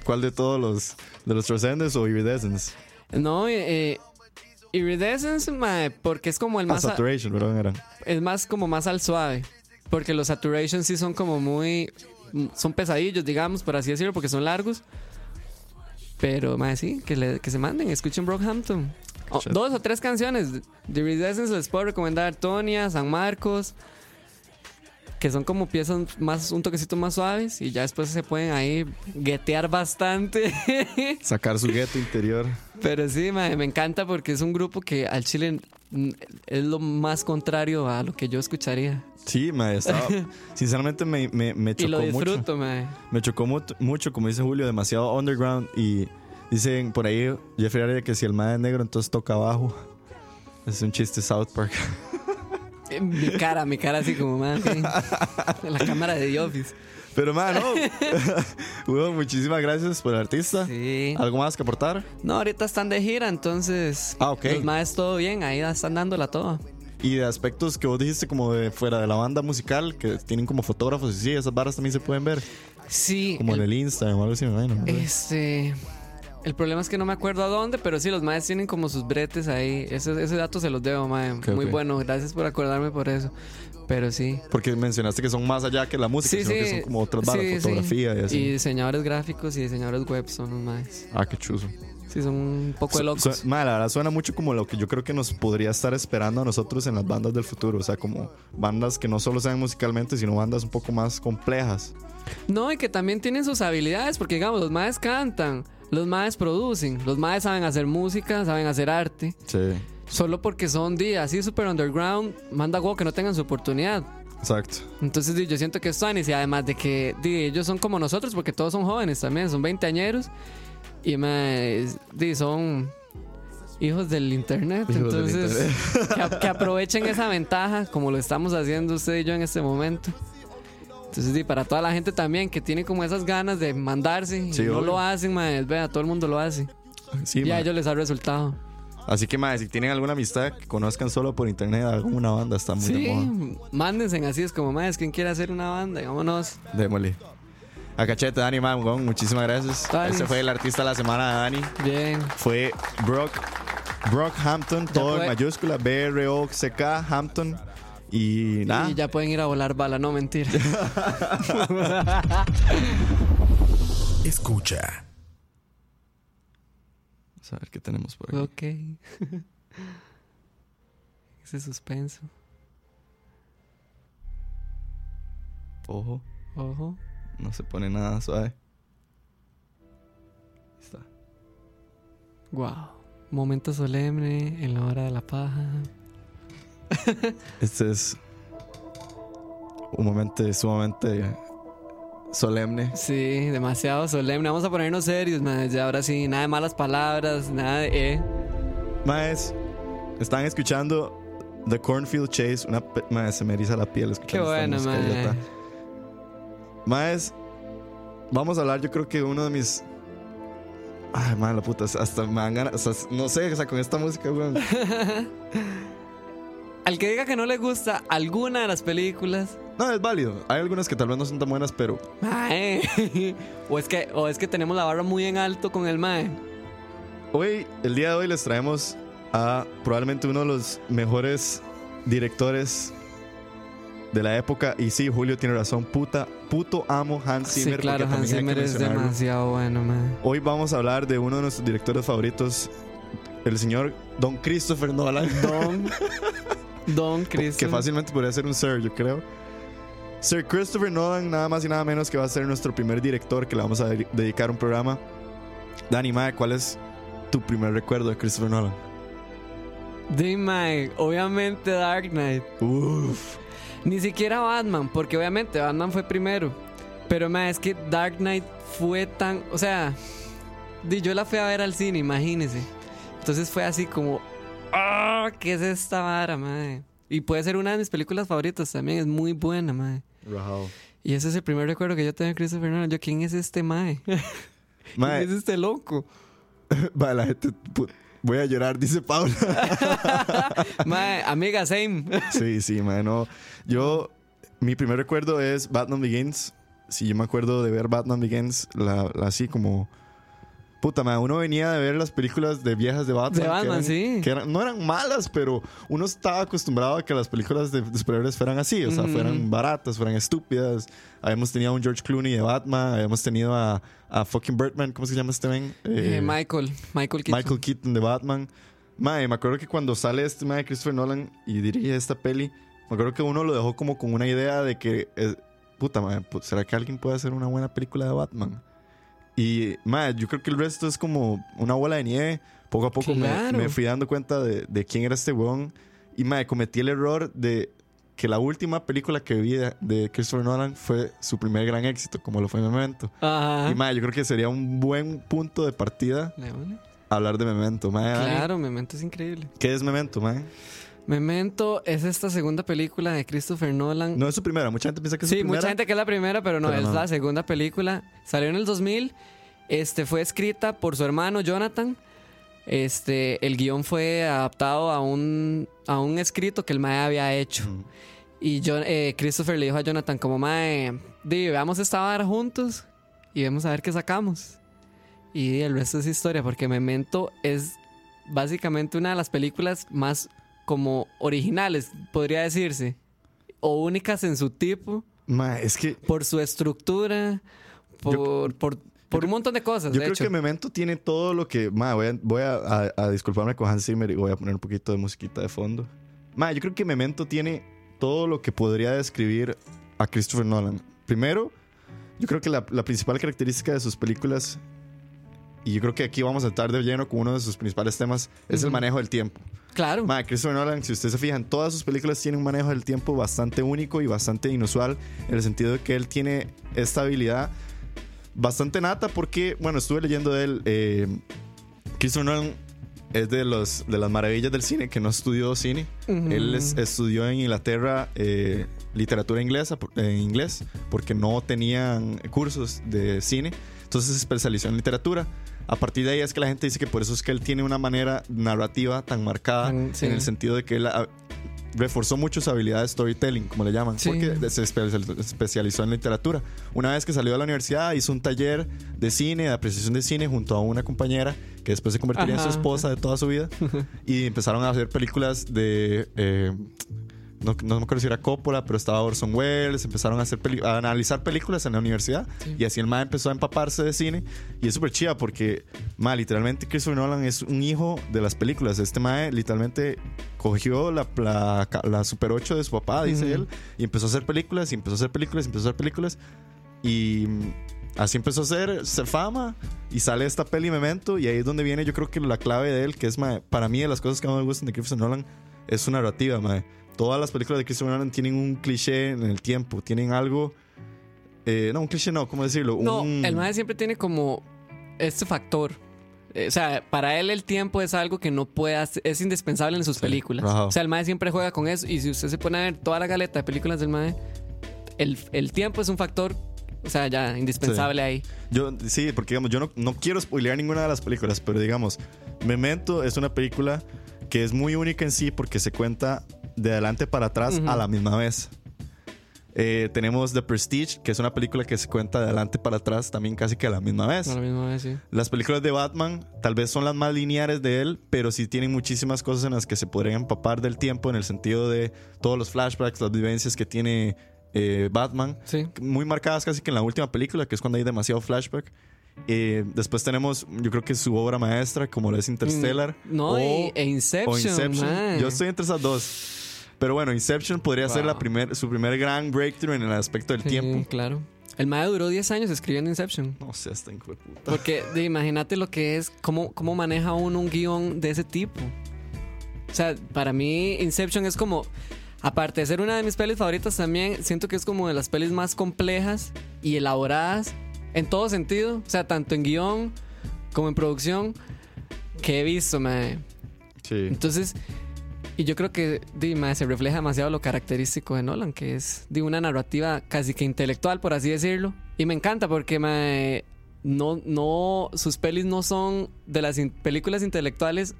Speaker 1: cuál de todos los de los o Iridescence?
Speaker 2: No, eh, Iridescence, mae, porque es como el
Speaker 1: Ah,
Speaker 2: más, a-
Speaker 1: Saturation, perdón, eran.
Speaker 2: es más como más al suave. Porque los Saturations sí son como muy, son pesadillos, digamos, por así decirlo, porque son largos. Pero, más sí, que, le- que se manden, escuchen Brockhampton. O-
Speaker 1: Shit.
Speaker 2: dos o tres canciones. The Iridescence les puedo recomendar Tonia, San Marcos. Que son como piezas más, un toquecito más suaves. Y ya después se pueden ahí guetear bastante.
Speaker 1: Sacar su gueto interior.
Speaker 2: Pero sí, mae, me encanta porque es un grupo que al chile es lo más contrario a lo que yo escucharía.
Speaker 1: Sí, madre, estaba. sinceramente me, me, me
Speaker 2: Y
Speaker 1: chocó
Speaker 2: lo
Speaker 1: mucho.
Speaker 2: disfruto, mae.
Speaker 1: Me chocó mu- mucho, como dice Julio, demasiado underground. Y dicen por ahí, Jeffrey Aria, que si el mae es negro, entonces toca abajo. Es un chiste South Park.
Speaker 2: Eh, Mi cara, mi cara así como más. sí. La cámara de The Office.
Speaker 1: Pero, man, no. Hugo, muchísimas gracias por el artista.
Speaker 2: Sí.
Speaker 1: ¿Algo más que aportar?
Speaker 2: No, ahorita están de gira, entonces.
Speaker 1: Ah, ok.
Speaker 2: Los más todo bien, ahí están dándola toda.
Speaker 1: Y de aspectos que vos dijiste como de fuera de la banda musical, que tienen como fotógrafos y sí, esas barras también se pueden ver.
Speaker 2: Sí.
Speaker 1: Como en
Speaker 2: el-
Speaker 1: Instagram o algo así, me imagino. ¿no?
Speaker 2: El problema es que no me acuerdo a dónde, pero sí, los maes tienen como sus bretes ahí. Ese, ese dato se los debo, mae.
Speaker 1: Ok,
Speaker 2: Muy
Speaker 1: ok.
Speaker 2: bueno, gracias por acordarme por eso. Pero sí.
Speaker 1: Porque mencionaste que son más allá que la música,
Speaker 2: Sí,
Speaker 1: sino que
Speaker 2: sí.
Speaker 1: son como otras barras,
Speaker 2: Sí,
Speaker 1: fotografía y así.
Speaker 2: Y diseñadores gráficos y diseñadores web son los maes.
Speaker 1: Ah, qué chuzo.
Speaker 2: Sí, son un poco de
Speaker 1: Su-
Speaker 2: locos.
Speaker 1: su- madre, la verdad suena mucho como lo que yo creo que nos podría estar esperando a nosotros en las bandas del futuro. O sea, como bandas que no solo sean musicalmente, sino bandas un poco más complejas.
Speaker 2: No, y que también tienen sus habilidades, porque digamos, los maes cantan, los maes producen, los maes saben hacer música, saben hacer arte.
Speaker 1: Sí,
Speaker 2: Solo porque son días así super underground, manda huevo que no tengan su oportunidad.
Speaker 1: exacto.
Speaker 2: Entonces di, yo siento que es y además de que di, ellos son como nosotros porque todos son jóvenes también, son veinteañeros y mae, di, son hijos del internet.
Speaker 1: Hijos del
Speaker 2: entonces Que, a- que aprovechen esa ventaja como lo estamos haciendo usted y yo en este momento. Entonces di, para toda la gente también que tiene como esas ganas de mandarse y
Speaker 1: Sí,
Speaker 2: no
Speaker 1: obvio.
Speaker 2: lo hacen, mae, vea, todo el mundo lo hace.
Speaker 1: Sí,
Speaker 2: y a
Speaker 1: madre.
Speaker 2: ellos les ha resultado.
Speaker 1: Así que, madre, si tienen alguna amistad que conozcan solo por internet, alguna banda está muy de
Speaker 2: Sí,
Speaker 1: moda.
Speaker 2: mándense así, es como, mae, ¿quién quiere hacer una banda? Y Vámonos.
Speaker 1: Démosle. A cachete, Dani Mamgón, muchísimas gracias.
Speaker 2: Dale.
Speaker 1: Ese fue el artista de la semana de Dani.
Speaker 2: Bien.
Speaker 1: Fue Brock, Brockhampton, todo en mayúscula, B-R-O-C-K, Hampton. Y nada.
Speaker 2: Y ya pueden ir a volar bala, no mentira.
Speaker 3: Escucha.
Speaker 1: Vamos a ver qué tenemos por aquí.
Speaker 2: ok. Ese suspenso.
Speaker 1: Ojo,
Speaker 2: Ojo.
Speaker 1: no se pone nada suave. Ahí Está.
Speaker 2: Wow. Momento solemne en la hora de la paja.
Speaker 1: Este es un momento sumamente solemne.
Speaker 2: Sí, demasiado solemne. Vamos a ponernos serios, man. Ya ahora sí, nada de malas palabras, nada de eh.
Speaker 1: Maes, están escuchando The Cornfield Chase. Una maes, se me eriza la piel
Speaker 2: Qué bueno,
Speaker 1: idiota. Maes, vamos a hablar, yo creo que uno de mis. Ay, madre, la puta, hasta me dan ganas. o sea, no sé, o sea, con esta música, weón.
Speaker 2: Al que diga que no le gusta alguna de las películas,
Speaker 1: No, es válido. Hay algunas que tal vez no son tan buenas, pero
Speaker 2: mae. o es que o es que tenemos la barra muy en alto con el mae.
Speaker 1: Hoy, el día de hoy, les traemos a probablemente uno de los mejores directores de la época. Y sí, Julio tiene razón. Puta, puto amo Hans
Speaker 2: Sí,
Speaker 1: Zimmer.
Speaker 2: claro,
Speaker 1: porque
Speaker 2: Hans Zimmer es demasiado bueno, man.
Speaker 1: Hoy vamos a hablar de uno de nuestros directores favoritos, el señor Don Christopher Nolan.
Speaker 2: Don. Don Cristo.
Speaker 1: que fácilmente podría ser un Sir, yo creo. Sir Christopher Nolan, nada más y nada menos que va a ser nuestro primer director que le vamos a de- dedicar un programa. Dani, Mae, ¿cuál es tu primer recuerdo de Christopher Nolan?
Speaker 2: Dime, obviamente Dark Knight.
Speaker 1: Uf.
Speaker 2: Ni siquiera Batman, porque obviamente Batman fue primero. Pero es que Dark Knight fue tan. O sea, yo la fui a ver al cine, imagínese. Entonces fue así como. ¡Ah! ¿Qué es esta vara, madre? Y puede ser una de mis películas favoritas también, es muy buena, madre. Y ese es el primer recuerdo que yo tengo de Christopher Nolan. Yo, ¿quién es este mae?
Speaker 1: Mae,
Speaker 2: ¿Quién es este loco?
Speaker 1: va, la gente. Voy a llorar, dice Paula.
Speaker 2: mae, amiga, same.
Speaker 1: sí, sí, mae, no. Yo, mi primer recuerdo es Batman Begins. Si yo me acuerdo de ver Batman Begins, la, la- así como. Puta, mae, uno venía de ver las películas de viejas de Batman.
Speaker 2: De
Speaker 1: que
Speaker 2: Batman,
Speaker 1: eran-
Speaker 2: sí.
Speaker 1: Que eran- no eran malas, pero uno estaba acostumbrado a que las películas de, de superhéroes fueran así. O sea,
Speaker 2: Ujú.
Speaker 1: fueran baratas, fueran estúpidas. Habíamos tenido a un George Clooney de Batman. Habíamos tenido a, a fucking Birdman. ¿Cómo se llama este men?
Speaker 2: Eh,
Speaker 1: Eh,
Speaker 2: Michael, Michael Keaton.
Speaker 1: Michael Keaton de Batman. Mae, me acuerdo que cuando sale este mae Christopher Nolan y dirige esta peli, me acuerdo que uno lo dejó como con una idea de que, eh, puta pu- ¿será que alguien puede hacer una buena película de Batman? Y mae, yo creo que el resto es como una bola de nieve. Poco a poco me-
Speaker 2: Claro.
Speaker 1: me, fui dando cuenta de, de quién era este weón. Y mae, cometí el error de que la última película que vi de, de Christopher Nolan fue su primer gran éxito, como lo fue Memento.
Speaker 2: Ajá.
Speaker 1: Y mae, yo creo que sería un buen punto de partida hablar de Memento. Dani,
Speaker 2: Claro, Memento es increíble.
Speaker 1: ¿Qué es Memento, mae?
Speaker 2: Memento es esta segunda película de Christopher Nolan.
Speaker 1: No es su primera, mucha gente piensa que es su
Speaker 2: sí,
Speaker 1: primera.
Speaker 2: mucha gente que es la primera, pero no,
Speaker 1: Pero
Speaker 2: es
Speaker 1: no.
Speaker 2: la segunda película. Salió en el 2000. Este fue escrita por su hermano Jonathan. Este, el guion fue adaptado a un, a un escrito que el Mae había hecho. Y John, eh, Christopher le dijo a Jonathan como Mae, di, veamos esta vara juntos y vamos a ver qué sacamos. Y el resto es historia, porque Memento es básicamente una de las películas más como originales, podría decirse, o únicas en su tipo,
Speaker 1: Mae, es que
Speaker 2: por su estructura, por, por, por un montón de cosas.
Speaker 1: yo
Speaker 2: de
Speaker 1: creo
Speaker 2: hecho.
Speaker 1: que Memento tiene todo lo que. Mae, voy, a, voy a, a- a disculparme con Hans Zimmer y voy a poner un poquito de musiquita de fondo. Mae, yo creo que Memento tiene todo lo que podría describir a Christopher Nolan. Primero, yo creo que la, la principal característica de sus películas, y yo creo que aquí vamos a estar de lleno con uno de sus principales temas, es el manejo del tiempo.
Speaker 2: Claro.
Speaker 1: Ma, Christopher Nolan, si ustedes se fijan, todas sus películas tienen un manejo del tiempo bastante único y bastante inusual, en el sentido de que él tiene esta habilidad bastante nata, porque, bueno, estuve leyendo de él. Eh, Christopher Nolan es de, los, de las maravillas del cine, que no estudió cine. Él es- estudió en Inglaterra eh, literatura inglesa, por- en inglés, porque no tenían cursos de cine. Entonces se especializó en literatura. A partir de ahí es que la gente dice que por eso es que él tiene una manera narrativa tan marcada,
Speaker 2: sí.
Speaker 1: en el sentido de que él ah, reforzó mucho su habilidad de storytelling, como le llaman,
Speaker 2: Sí.
Speaker 1: porque se espe- especializó en literatura. Una vez que salió de la universidad, hizo un taller de cine, de apreciación de cine, junto a una compañera que después se convertiría en su esposa de toda su vida. y empezaron a hacer películas de. eh, no, no me acuerdo si era Coppola, pero estaba Orson Welles. Empezaron a, hacer a analizar películas en la universidad. Y así el MA empezó a empaparse de cine. Y es súper chida porque, ma, literalmente Christopher Nolan es un hijo de las películas. Este MA literalmente cogió la, la, la Super 8 de su papá, dice él, y empezó a hacer películas, y empezó a hacer películas, y empezó a hacer películas. Y mm, así empezó a hacer se fama y sale esta peli Memento y ahí es donde viene yo creo que la clave de él, que es mae, para mí de las cosas que más me gustan de Christopher Nolan es su narrativa, mae. Todas las películas de Christopher Nolan tienen un cliché en el tiempo, tienen algo eh, no, un cliché no, ¿cómo decirlo?
Speaker 2: No,
Speaker 1: Un-
Speaker 2: el mae siempre tiene como este factor. Eh, O sea, para él el tiempo es algo que no puede hacer- es indispensable en sus películas. O sea, el mae siempre juega con eso y si usted se pone a ver toda la galeta de películas del mae, el, el tiempo es un factor, o sea, ya indispensable ahí.
Speaker 1: Yo, sí, porque digamos, yo no, no quiero spoilear ninguna de las películas, pero digamos, Memento es una película que es muy única en sí porque se cuenta de adelante para atrás a la misma vez. Eh, tenemos The Prestige, que es una película que se cuenta de adelante para atrás también casi que a la misma vez.
Speaker 2: A la misma vez, sí.
Speaker 1: Las películas de Batman tal vez son las más lineares de él, pero sí tienen muchísimas cosas en las que se podrían empapar del tiempo en el sentido de todos los flashbacks, las vivencias que tiene eh, Batman.
Speaker 2: Sí.
Speaker 1: Muy marcadas casi que en la última película, que es cuando hay demasiado flashback. Eh, después tenemos, yo creo que su obra maestra, como lo es Interstellar.
Speaker 2: Mm, No,
Speaker 1: o,
Speaker 2: e Inception,
Speaker 1: o Inception. Yo estoy entre esas dos. Pero bueno, Inception podría ser
Speaker 2: Wow.
Speaker 1: la primer, su primer gran breakthrough en el aspecto del
Speaker 2: Sí,
Speaker 1: tiempo.
Speaker 2: claro. El mae duró 10 años escribiendo Inception.
Speaker 1: No sé, hasta hijo de puta.
Speaker 2: Porque imagínate lo que es, cómo, cómo maneja uno un guion de ese tipo. O sea, para mí Inception es como, aparte de ser una de mis pelis favoritas también, siento que es como de las pelis más complejas y elaboradas en todo sentido. O sea, tanto en guion como en producción que he visto, mae.
Speaker 1: Sí.
Speaker 2: Entonces, y yo creo que se refleja demasiado lo característico de Nolan, que es de una narrativa casi que intelectual, por así decirlo. Y me encanta porque no, no, sus pelis no son de las in- películas intelectuales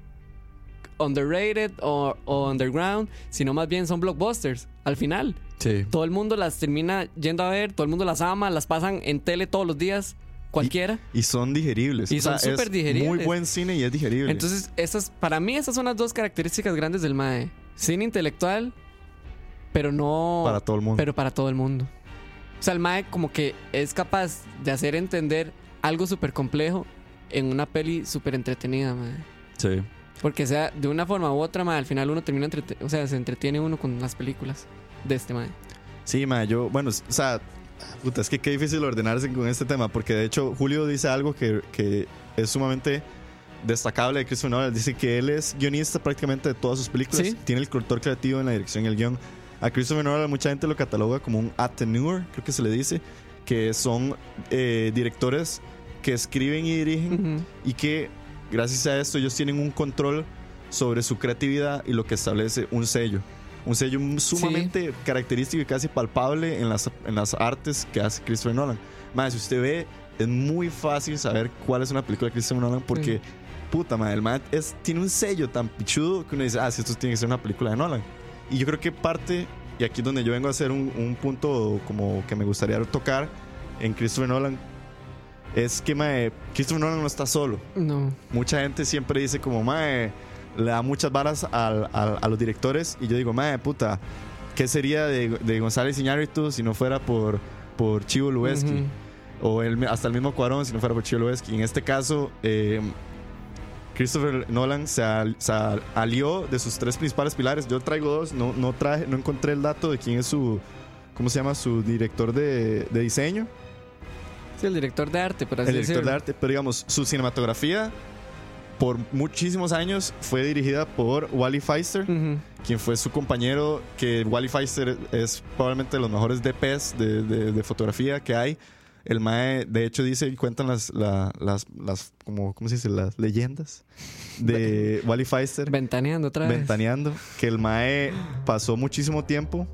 Speaker 2: underrated o, o underground, sino más bien son blockbusters al final.
Speaker 1: Sí.
Speaker 2: Todo el mundo las termina yendo a ver, todo el mundo las ama, las pasan en tele todos los días, cualquiera.
Speaker 1: Y son digeribles.
Speaker 2: Y son súper digeribles.
Speaker 1: Muy buen cine y es digerible.
Speaker 2: Entonces, esas, para mí, esas son las dos características grandes del MAE. Cine intelectual, pero no.
Speaker 1: Para todo el mundo.
Speaker 2: Pero para todo el mundo. O sea, el MAE como que es capaz de hacer entender algo súper complejo en una peli súper entretenida, mae.
Speaker 1: sí.
Speaker 2: Porque sea de una forma u otra, mae, al final uno termina o sea, se entretiene uno con las películas de este mae.
Speaker 1: Sí, ma, yo, bueno, o sea, puta, es que qué difícil ordenarse con este tema, porque de hecho Julio dice algo que, que es sumamente destacable de Christopher Nolan. Dice que él es guionista prácticamente de todas sus películas,
Speaker 2: Sí.
Speaker 1: tiene el cultor creativo en la dirección y el guion. A Christopher Nolan mucha gente lo cataloga como un atteneur, creo que se le dice, que son eh, directores que escriben y dirigen
Speaker 2: Ujú.
Speaker 1: y que gracias a esto ellos tienen un control sobre su creatividad y lo que establece un sello. Un sello sumamente característico y casi palpable en las, en las artes que hace Christopher Nolan. Más, si usted ve, es muy fácil saber cuál es una película de Christopher Nolan porque, puta madre, el man es, tiene un sello tan pichudo que uno dice, ah, sí, esto tiene que ser una película de Nolan. Y yo creo que parte, y aquí es donde yo vengo a hacer un, un punto como que me gustaría tocar en Christopher Nolan, es que mae, Christopher Nolan no está solo.
Speaker 2: No.
Speaker 1: Mucha gente siempre dice como, mae, le da muchas varas al- al- a los directores y yo digo, mae, puta, ¿qué sería de, de González Iñárritu si no fuera por, por Chivo Lubeski? O el, hasta el mismo Cuarón si no fuera por Chivo Lubeski. En este caso, eh, Christopher Nolan se, al- se al- alió de sus tres principales pilares. Yo traigo dos, no, no, traje, no encontré el dato de quién es su, ¿cómo se llama? Su director de, de diseño
Speaker 2: Sí, el director de arte, por así
Speaker 1: el director
Speaker 2: decirlo.
Speaker 1: de arte, pero digamos, su cinematografía por muchísimos años fue dirigida por Wally Feister,
Speaker 2: Ujú.
Speaker 1: quien fue su compañero, que Wally Feister es probablemente de los mejores DPs de, de- de fotografía que hay. El Mae, de hecho, dice y cuentan las, la- las, las como, ¿cómo se dice? Las leyendas de Wally Feister
Speaker 2: Ventaneando otra vez.
Speaker 1: ventaneando, que el Mae pasó muchísimo tiempo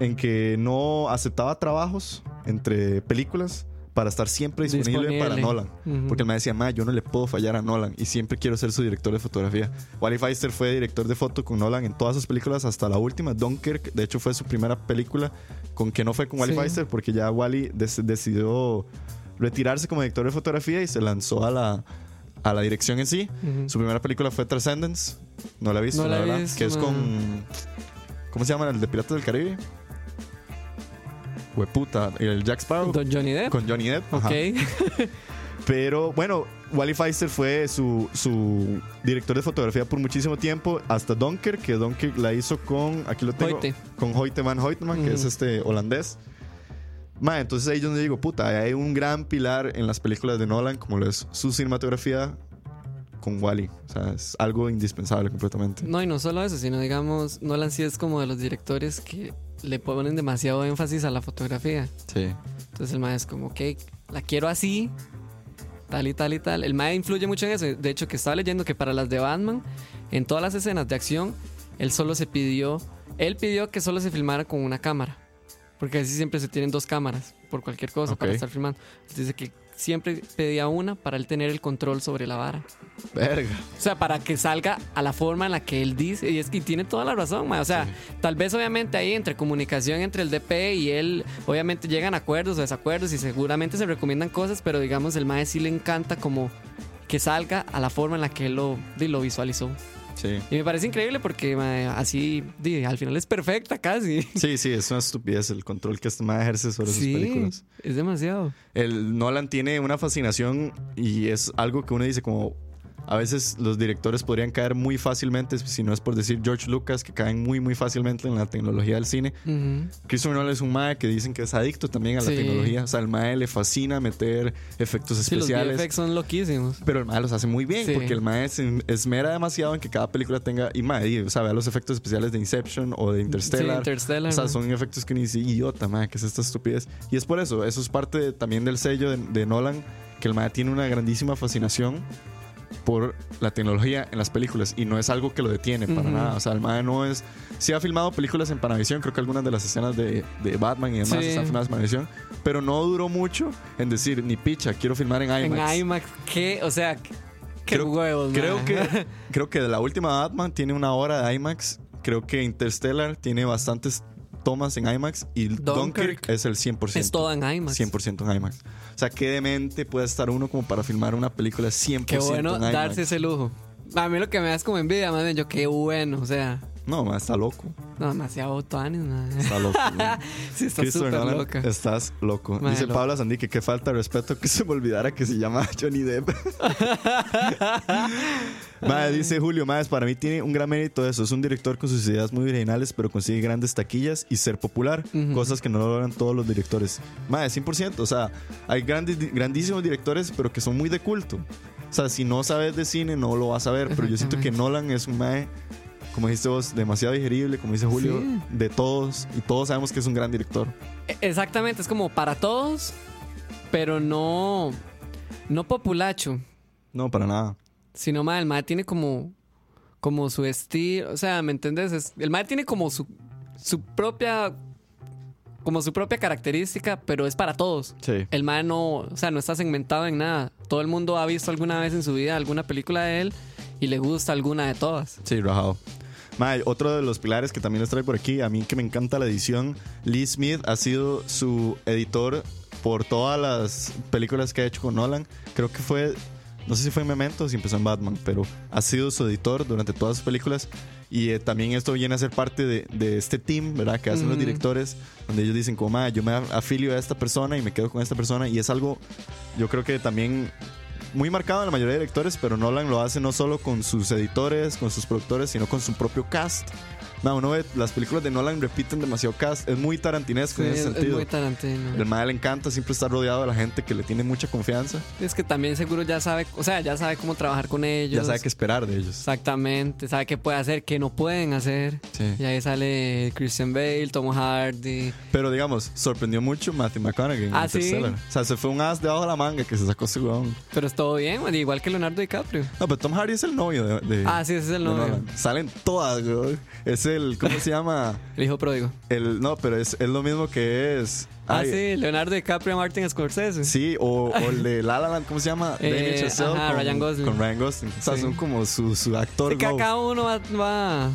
Speaker 1: en que no aceptaba trabajos entre películas para estar siempre disponible,
Speaker 2: Disponible.
Speaker 1: para Nolan.
Speaker 2: Ujú.
Speaker 1: Porque el Mae decía, Mae, yo no le puedo fallar a Nolan y siempre quiero ser su director de fotografía. Wally Feister fue director de foto con Nolan en todas sus películas hasta la última. Dunkirk, de hecho, fue su primera película con que no fue con Wally
Speaker 2: Sí.
Speaker 1: Feister porque ya Wally decidió retirarse como director de fotografía y se lanzó a la, a la dirección en sí.
Speaker 2: Ujú.
Speaker 1: Su primera película fue Transcendence. No la he visto,
Speaker 2: No
Speaker 1: la
Speaker 2: la
Speaker 1: verdad.
Speaker 2: visto,
Speaker 1: que es con. ¿Cómo se llama? El de Piratas del Caribe. Hueputa. El Jack Sparrow.
Speaker 2: Don Johnny Depp.
Speaker 1: Con Johnny Depp. ajá.
Speaker 2: Ok.
Speaker 1: Pero bueno, Wally Feister fue su, su director de fotografía por muchísimo tiempo. Hasta Dunkirk, que Dunkirk la hizo con. Aquí lo tengo.
Speaker 2: Hoyte.
Speaker 1: Con Hoyte van Hoytman, que
Speaker 2: Ujú.
Speaker 1: es este holandés. Ma, entonces ahí es donde digo, puta, hay un gran pilar en las películas de Nolan, como lo es su cinematografía con Wally. O sea, es algo indispensable completamente.
Speaker 2: No, y no solo eso, sino digamos, Nolan sí es como de los directores que le ponen demasiado énfasis a la fotografía.
Speaker 1: Sí.
Speaker 2: Entonces el mae es como, ok, la quiero así, tal y tal y tal. El mae influye mucho en eso. De hecho, que estaba leyendo que para las de Batman, en todas las escenas de acción, él solo se pidió, él pidió que solo se filmara con una cámara. Porque así siempre se tienen dos cámaras por cualquier cosa para estar filmando. Entonces dice que siempre pedía una para él tener el control sobre la vara.
Speaker 1: Verga.
Speaker 2: O sea, para que salga a la forma en la que él dice. Y es que tiene toda la razón, mae. O sea, tal vez obviamente ahí entre comunicación entre el DP y él, obviamente llegan a acuerdos o desacuerdos y seguramente se recomiendan cosas, pero digamos, el mae sí le encanta como que salga a la forma en la que él lo, lo visualizó.
Speaker 1: Sí.
Speaker 2: Y me parece increíble porque mae, así, di, al final es perfecta casi.
Speaker 1: Sí, sí, es una estupidez el control que este man ejerce sobre sus
Speaker 2: Sí,
Speaker 1: películas.
Speaker 2: es demasiado.
Speaker 1: El Nolan tiene una fascinación y es algo que uno dice como a veces los directores podrían caer muy fácilmente, si no es por decir George Lucas, que caen muy muy fácilmente en la tecnología del cine.
Speaker 2: Ujú.
Speaker 1: Christopher Nolan es un mae que dicen que es adicto también a la tecnología. O sea, el mae le fascina meter efectos
Speaker 2: Sí, los
Speaker 1: especiales.
Speaker 2: VFX son loquísimos.
Speaker 1: pero el mae los hace muy bien
Speaker 2: Sí.
Speaker 1: porque el mae se esmera demasiado en que cada película tenga. Y mae, y, o sea, vea los efectos especiales de Inception o de Interstellar.
Speaker 2: Interstellar,
Speaker 1: O sea, son efectos que uno dice, idiota, mae, que es esta estupidez. Y es por eso, eso es parte de- también del sello de, de Nolan, que el mae tiene una grandísima fascinación por la tecnología en las películas y no es algo que lo detiene para nada. O sea, el mae no es. Sí ha filmado películas en Panavision, creo que algunas de las escenas de, de Batman y demás
Speaker 2: Sí.
Speaker 1: están filmadas en Panavision, pero no duró mucho en decir, ni picha, quiero filmar en IMAX.
Speaker 2: En IMAX, ¿qué? O sea, qué
Speaker 1: Creo-
Speaker 2: huevos,
Speaker 1: Creo que, creo que la última Batman tiene una hora de IMAX. Creo que Interstellar tiene bastantes tomas en IMAX y Dunkirk,
Speaker 2: Dunkirk
Speaker 1: es el 100%.
Speaker 2: Es todo en IMAX.
Speaker 1: 100% en IMAX. O sea, qué demente puede estar uno como para filmar una película 100%
Speaker 2: Qué bueno
Speaker 1: en IMAX.
Speaker 2: darse ese lujo. A mí lo que me da es como envidia, más bien yo, qué bueno, o sea,
Speaker 1: No, ma, está loco.
Speaker 2: no, demasiado tuanis, mae.
Speaker 1: Está loco.
Speaker 2: Sí, está loca.
Speaker 1: Estás loco. Dice
Speaker 2: loco.
Speaker 1: Pablo Sandy que qué falta de respeto que se me olvidara que se llama Johnny Depp. Madre, dice Julio, Madre, para mí tiene un gran mérito eso. Es un director con sus ideas muy originales, pero consigue grandes taquillas y ser popular, cosas que no logran todos los directores. Madre, 100%. O sea, hay grandes, grandísimos directores, pero que son muy de culto. O sea, si no sabes de cine, no lo vas a ver. Pero yo siento que. Nolan es un Madre, como dijiste vos, demasiado digerible, como dice Julio,
Speaker 2: Sí.
Speaker 1: de todos. Y todos sabemos que es un gran director.
Speaker 2: E- Exactamente, es como para todos, pero no, no populacho,
Speaker 1: No, para nada.
Speaker 2: sino mae, el mae tiene como, como su estilo, o sea, ¿me entendés? Es- el mae tiene como su, su propia, como su propia característica, pero es para todos.
Speaker 1: Sí.
Speaker 2: El mae no, o sea, no está segmentado en nada. Todo el mundo ha visto alguna vez en su vida alguna película de él y le gusta alguna de todas.
Speaker 1: Sí, rajado. Mae, otro de los pilares que también les trae por aquí, a mí que me encanta la edición, Lee Smith ha sido su editor por todas las películas que ha hecho con Nolan. Creo que fue, no sé si fue en Memento o si empezó en Batman, pero ha sido su editor durante todas sus películas. Y eh, también esto viene a ser parte de, de este team, ¿verdad? Que hacen los
Speaker 2: Ujú.
Speaker 1: directores, donde ellos dicen como, "Mae, yo me afilio a esta persona y me quedo con esta persona. Y es algo, yo creo que también muy marcado en la mayoría de directores, pero Nolan lo hace no solo con sus editores, con sus productores, sino con su propio cast. No, uno ve, las películas de Nolan repiten demasiado cast. Es muy tarantinesco
Speaker 2: Sí,
Speaker 1: en ese
Speaker 2: es, es
Speaker 1: sentido.
Speaker 2: muy Tarantino.
Speaker 1: El mae le encanta siempre estar rodeado de la gente que le tiene mucha confianza.
Speaker 2: Es que también seguro ya sabe, o sea, ya sabe cómo trabajar con ellos.
Speaker 1: Ya sabe qué esperar de ellos.
Speaker 2: Exactamente, sabe qué puede hacer, qué no pueden hacer.
Speaker 1: Sí.
Speaker 2: Y ahí sale Christian Bale, Tom Hardy.
Speaker 1: Pero digamos, sorprendió mucho Matthew McConaughey en
Speaker 2: Ah, ¿sí?
Speaker 1: O sea, se fue un as debajo de la manga que se sacó su weón.
Speaker 2: Pero es todo bien, man, igual que Leonardo DiCaprio.
Speaker 1: No, pero Tom Hardy es el novio de. de-
Speaker 2: Ah, sí, ese es el novio.
Speaker 1: Salen todas, weón. Es el. ¿Cómo se llama?
Speaker 2: El hijo pródigo.
Speaker 1: El, no, pero es, es lo mismo que es.
Speaker 2: Ah,
Speaker 1: Ay,
Speaker 2: sí, Leonardo DiCaprio Martin Scorsese.
Speaker 1: Sí, o, o el de La La Land, ¿cómo se llama?
Speaker 2: Eh,
Speaker 1: Damien Chazelle
Speaker 2: ajá,
Speaker 1: con,
Speaker 2: Ryan Gosling.
Speaker 1: con Ryan Gosling. O sea,
Speaker 2: Sí.
Speaker 1: son como su, su actor.
Speaker 2: Sí, que cada uno va, va,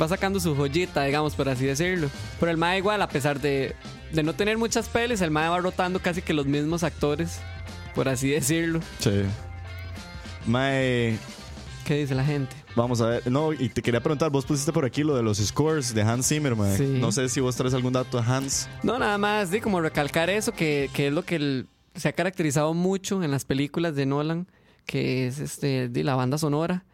Speaker 2: va sacando su joyita, digamos, por así decirlo. Pero el MAE igual, a pesar de, de no tener muchas pelis, el MAE va rotando casi que los mismos actores, por así decirlo.
Speaker 1: Sí. Mae,
Speaker 2: ¿Qué dice la gente?
Speaker 1: vamos a ver. No, y te quería preguntar, vos pusiste por aquí lo de los scores de Hans Zimmer.
Speaker 2: Sí.
Speaker 1: No sé si vos traes algún dato de Hans.
Speaker 2: No, nada más, de como recalcar eso, que, que es lo que el- se ha caracterizado mucho en las películas de Nolan, que es este de la banda sonora.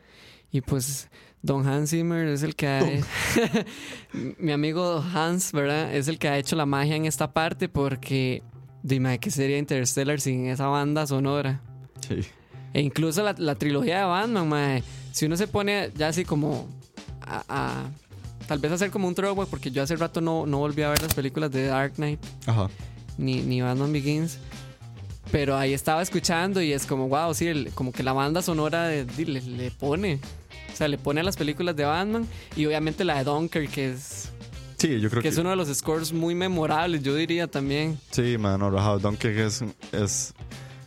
Speaker 2: Y pues Don Hans Zimmer es el que ha... Mi amigo Hans, ¿verdad? Es el que ha hecho la magia en esta parte porque... Dime, ¿qué sería Interstellar sin esa banda sonora?
Speaker 1: Sí.
Speaker 2: E incluso la, la trilogía de Batman, mae, si uno se pone ya así como a, a- tal vez hacer como un throwback, porque yo hace rato no, no volví a ver las películas de Dark Knight
Speaker 1: Ajá.
Speaker 2: ni, ni Batman Begins. Pero ahí estaba escuchando y es como, wow, sí, el- como que la banda sonora de- de- le, le pone. O sea, le pone a las películas de Batman y obviamente la de Dunkirk, que es,
Speaker 1: Sí, yo creo
Speaker 2: que
Speaker 1: que.
Speaker 2: es uno de los scores muy memorables, yo diría también.
Speaker 1: Sí, mano, rajado. Dunkirk es, es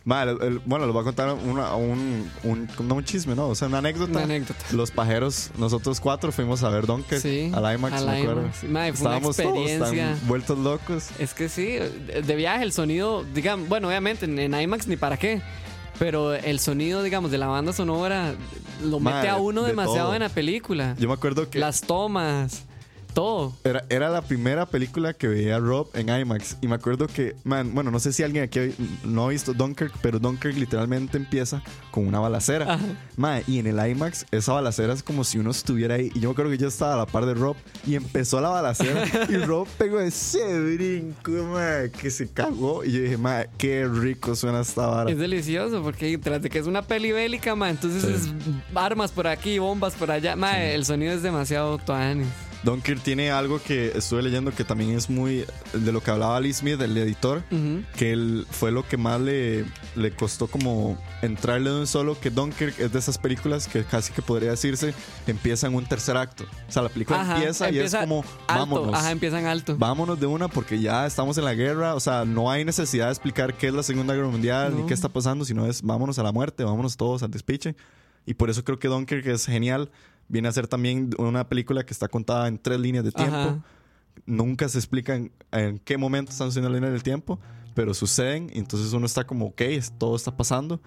Speaker 1: El- bueno, les voy a contar una- un, un, no un chisme, ¿no? O sea, una anécdota.
Speaker 2: Una anécdota.
Speaker 1: Los pajeros, nosotros cuatro fuimos a ver Donkey
Speaker 2: Sí,
Speaker 1: al IMAX,
Speaker 2: al
Speaker 1: me acuerdo.
Speaker 2: IMAX. Ma, fue una
Speaker 1: Estábamos todos
Speaker 2: experiencia.
Speaker 1: tan vueltos locos.
Speaker 2: Es que sí, de viaje el sonido, digamos, bueno, obviamente en, en IMAX ni para qué, pero el sonido, digamos, de la banda sonora lo mete a uno
Speaker 1: de
Speaker 2: demasiado
Speaker 1: todo.
Speaker 2: en la película.
Speaker 1: Yo me acuerdo que
Speaker 2: Las tomas, todo.
Speaker 1: era, era la primera película que veía Rob en IMAX. Y me acuerdo que, man, bueno, no sé si alguien aquí no ha visto Dunkirk, pero Dunkirk literalmente empieza con una balacera.
Speaker 2: Ajá.
Speaker 1: Ma, y en el IMAX, esa balacera es como si uno estuviera ahí. Y yo me acuerdo que yo estaba a la par de Rob y empezó la balacera. y Rob pegó ese brinco, ma, que se cagó. Y yo dije, ma, qué rico suena esta vara.
Speaker 2: Es delicioso porque tras de que es una peli bélica, ma, entonces es armas por aquí, bombas por allá, ma, el sonido es demasiado tuanis.
Speaker 1: Dunkirk tiene algo que estuve leyendo que también es muy de lo que hablaba Lee Smith, el editor, que él fue lo que más le, le costó como entrarle de un solo, que Dunkirk es de esas películas que casi que podría decirse empieza en un tercer acto. O sea, la película
Speaker 2: Ajá,
Speaker 1: empieza, y es como,
Speaker 2: alto,
Speaker 1: vámonos.
Speaker 2: Ajá, empiezan alto.
Speaker 1: Vámonos de una porque ya estamos en la guerra, o sea, no hay necesidad de explicar qué es la Segunda Guerra Mundial ni
Speaker 2: No.
Speaker 1: qué está pasando, sino es vámonos a la muerte, vámonos todos al despiche. Y por eso creo que Dunkirk es genial. Viene a ser también una película que está contada en tres líneas de tiempo.
Speaker 2: Ajá.
Speaker 1: Nunca se explica en, en qué momento están sucediendo las líneas del tiempo, pero suceden y entonces uno está como, ok, todo está pasando.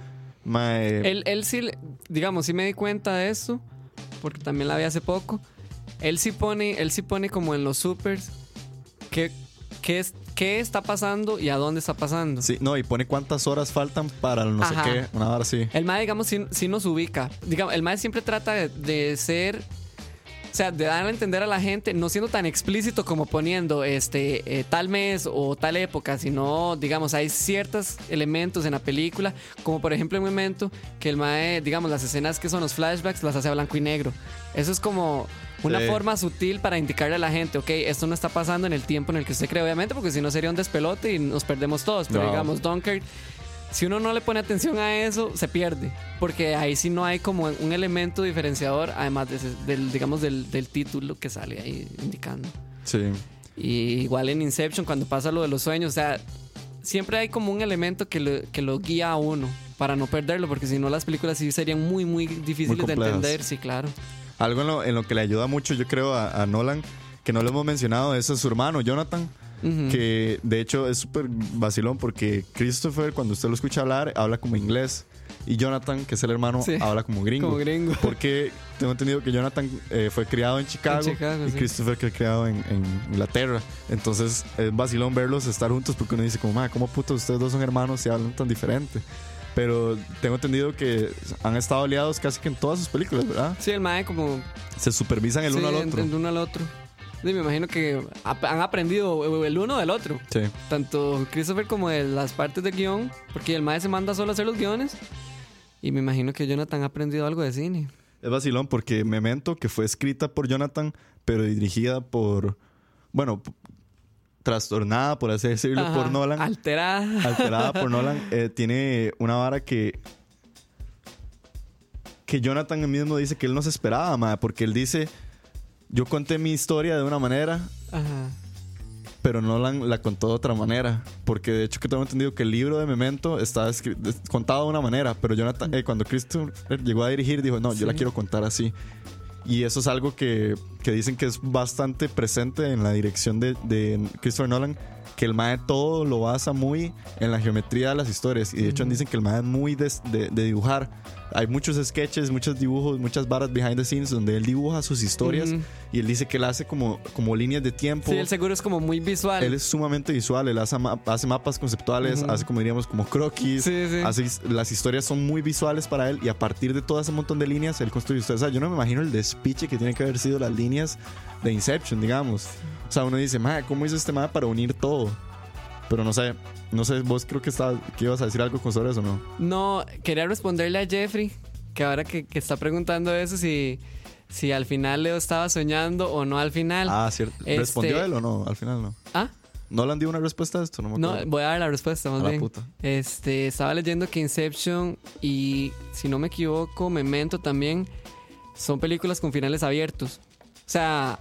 Speaker 1: Mae,
Speaker 2: Él, él sí, digamos, sí me di cuenta de esto, porque también la vi hace poco. Él sí pone, él sí pone como en los supers qué, qué, es, qué está pasando y a dónde está pasando.
Speaker 1: sí, no, y pone cuántas horas faltan para el no
Speaker 2: Ajá.
Speaker 1: sé qué, una hora así.
Speaker 2: El MAE, digamos, sí, sí nos ubica. Digamos, el MAE siempre trata de, de ser. O sea, de dar a entender a la gente, no siendo tan explícito como poniendo este eh, tal mes o tal época, sino, digamos, hay ciertos elementos en la película, como por ejemplo en un momento que el MAE, digamos, las escenas que son los flashbacks las hace a blanco y negro. Eso es como una
Speaker 1: Sí.
Speaker 2: forma sutil para indicarle a la gente, ok, esto no está pasando en el tiempo en el que usted cree, obviamente, porque si no sería un despelote y nos perdemos todos. Pero
Speaker 1: No.
Speaker 2: digamos, Dunkirk si uno no le pone atención a eso, se pierde. Porque ahí sí no hay como un elemento diferenciador, además de ese- del, digamos, del, del título que sale ahí indicando.
Speaker 1: Sí.
Speaker 2: Y igual en Inception, cuando pasa lo de los sueños, o sea, siempre hay como un elemento que lo, que lo guía a uno para no perderlo, porque si no las películas sí serían muy, muy difíciles de entender, sí, claro.
Speaker 1: Algo en lo, en lo que le ayuda mucho, yo creo, a, a Nolan, que no lo hemos mencionado, es a su hermano, Jonathan. Que de hecho es súper vacilón porque Christopher, cuando usted lo escucha hablar, habla como inglés. Y Jonathan, que es el hermano,
Speaker 2: Sí.
Speaker 1: habla como gringo.
Speaker 2: Como gringo.
Speaker 1: Porque tengo entendido que Jonathan eh, fue criado en Chicago,
Speaker 2: En Chicago,
Speaker 1: y
Speaker 2: sí.
Speaker 1: Christopher fue criado en, en Inglaterra. Entonces es vacilón verlos estar juntos porque uno dice como, "Ma, ¿cómo puto ustedes dos son hermanos y hablan tan diferente? Pero tengo entendido que han estado aliados casi que en todas sus películas, ¿verdad?
Speaker 2: Sí, el mae como...
Speaker 1: Se supervisan el
Speaker 2: sí,
Speaker 1: uno al otro.
Speaker 2: El uno al otro. Sí, me imagino que ap- han aprendido el uno del otro.
Speaker 1: Sí.
Speaker 2: tanto Christopher como de las partes del guion, porque el maestro se manda solo a hacer los guiones. Y me imagino que Jonathan ha aprendido algo de cine.
Speaker 1: Es vacilón porque Memento, que fue escrita por Jonathan, pero dirigida por, bueno, trastornada, por así decirlo,
Speaker 2: Ajá,
Speaker 1: por Nolan,
Speaker 2: Alterada.
Speaker 1: alterada por Nolan, eh, tiene una vara que que Jonathan mismo dice que él no se esperaba, ma, porque él dice, yo conté mi historia de una manera,
Speaker 2: Ajá.
Speaker 1: pero Nolan la contó de otra manera. Porque de hecho que tengo entendido que el libro de Memento está contado de una manera, pero Jonathan, eh, cuando Christopher llegó a dirigir, dijo, no, yo la quiero contar así. Y eso es algo que, que dicen que es bastante presente en la dirección de, de Christopher Nolan, que el MAE todo lo basa muy en la geometría de las historias. Y de hecho dicen que el MAE es muy de, de- de dibujar. Hay muchos sketches, muchos dibujos, muchas varas behind the scenes donde él dibuja sus historias y él dice que él hace como, como líneas de tiempo.
Speaker 2: Sí, el seguro es como muy visual.
Speaker 1: Él es sumamente visual, él hace, ma- hace mapas conceptuales, hace como diríamos como croquis,
Speaker 2: Sí, sí.
Speaker 1: hace las historias son muy visuales para él y a partir de todo ese montón de líneas él construye historias. O sea, yo no me imagino el despiche que tiene que haber sido las líneas de Inception, digamos. O sea, uno dice, "Ma, ¿cómo hizo este mapa para unir todo? Pero no sé, no sé, vos creo que, está, que ibas a decir algo con sobre eso, ¿no?
Speaker 2: No, quería responderle a Jeffrey, que ahora que, que está preguntando eso, si, si al final Leo estaba soñando o no al final.
Speaker 1: Ah, cierto.
Speaker 2: Este-
Speaker 1: ¿Respondió él o no? Al final no.
Speaker 2: Ah,
Speaker 1: ¿No le han dio una respuesta a esto? No me
Speaker 2: no, voy a dar la respuesta más
Speaker 1: A la
Speaker 2: bien.
Speaker 1: puta.
Speaker 2: Este, estaba leyendo que Inception y, si no me equivoco, Memento también son películas con finales abiertos. O sea,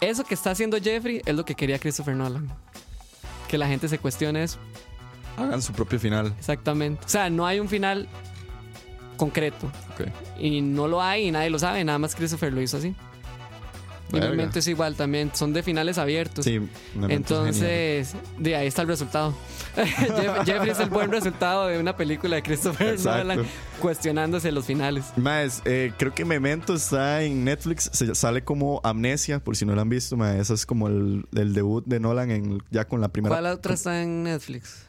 Speaker 2: eso que está haciendo Jeffrey es lo que quería Christopher Nolan. Que la gente se cuestione eso.
Speaker 1: hagan su propio final.
Speaker 2: Exactamente. O sea, no hay un final concreto.
Speaker 1: Ok.
Speaker 2: Y no lo hay y nadie lo sabe. Nada más Christopher lo hizo así. Y realmente es igual también. Son de finales abiertos.
Speaker 1: Sí, Memento.
Speaker 2: Entonces, de ahí está el resultado. Jeff- Jeffrey es el buen resultado de una película de Christopher
Speaker 1: Exacto.
Speaker 2: Nolan cuestionándose los finales.
Speaker 1: Más, eh, creo que Memento está en Netflix. Se sale como Amnesia, por si no lo han visto. Ma, eso es como el, el debut de Nolan en, ya con la primera.
Speaker 2: ¿Cuál otra está en Netflix?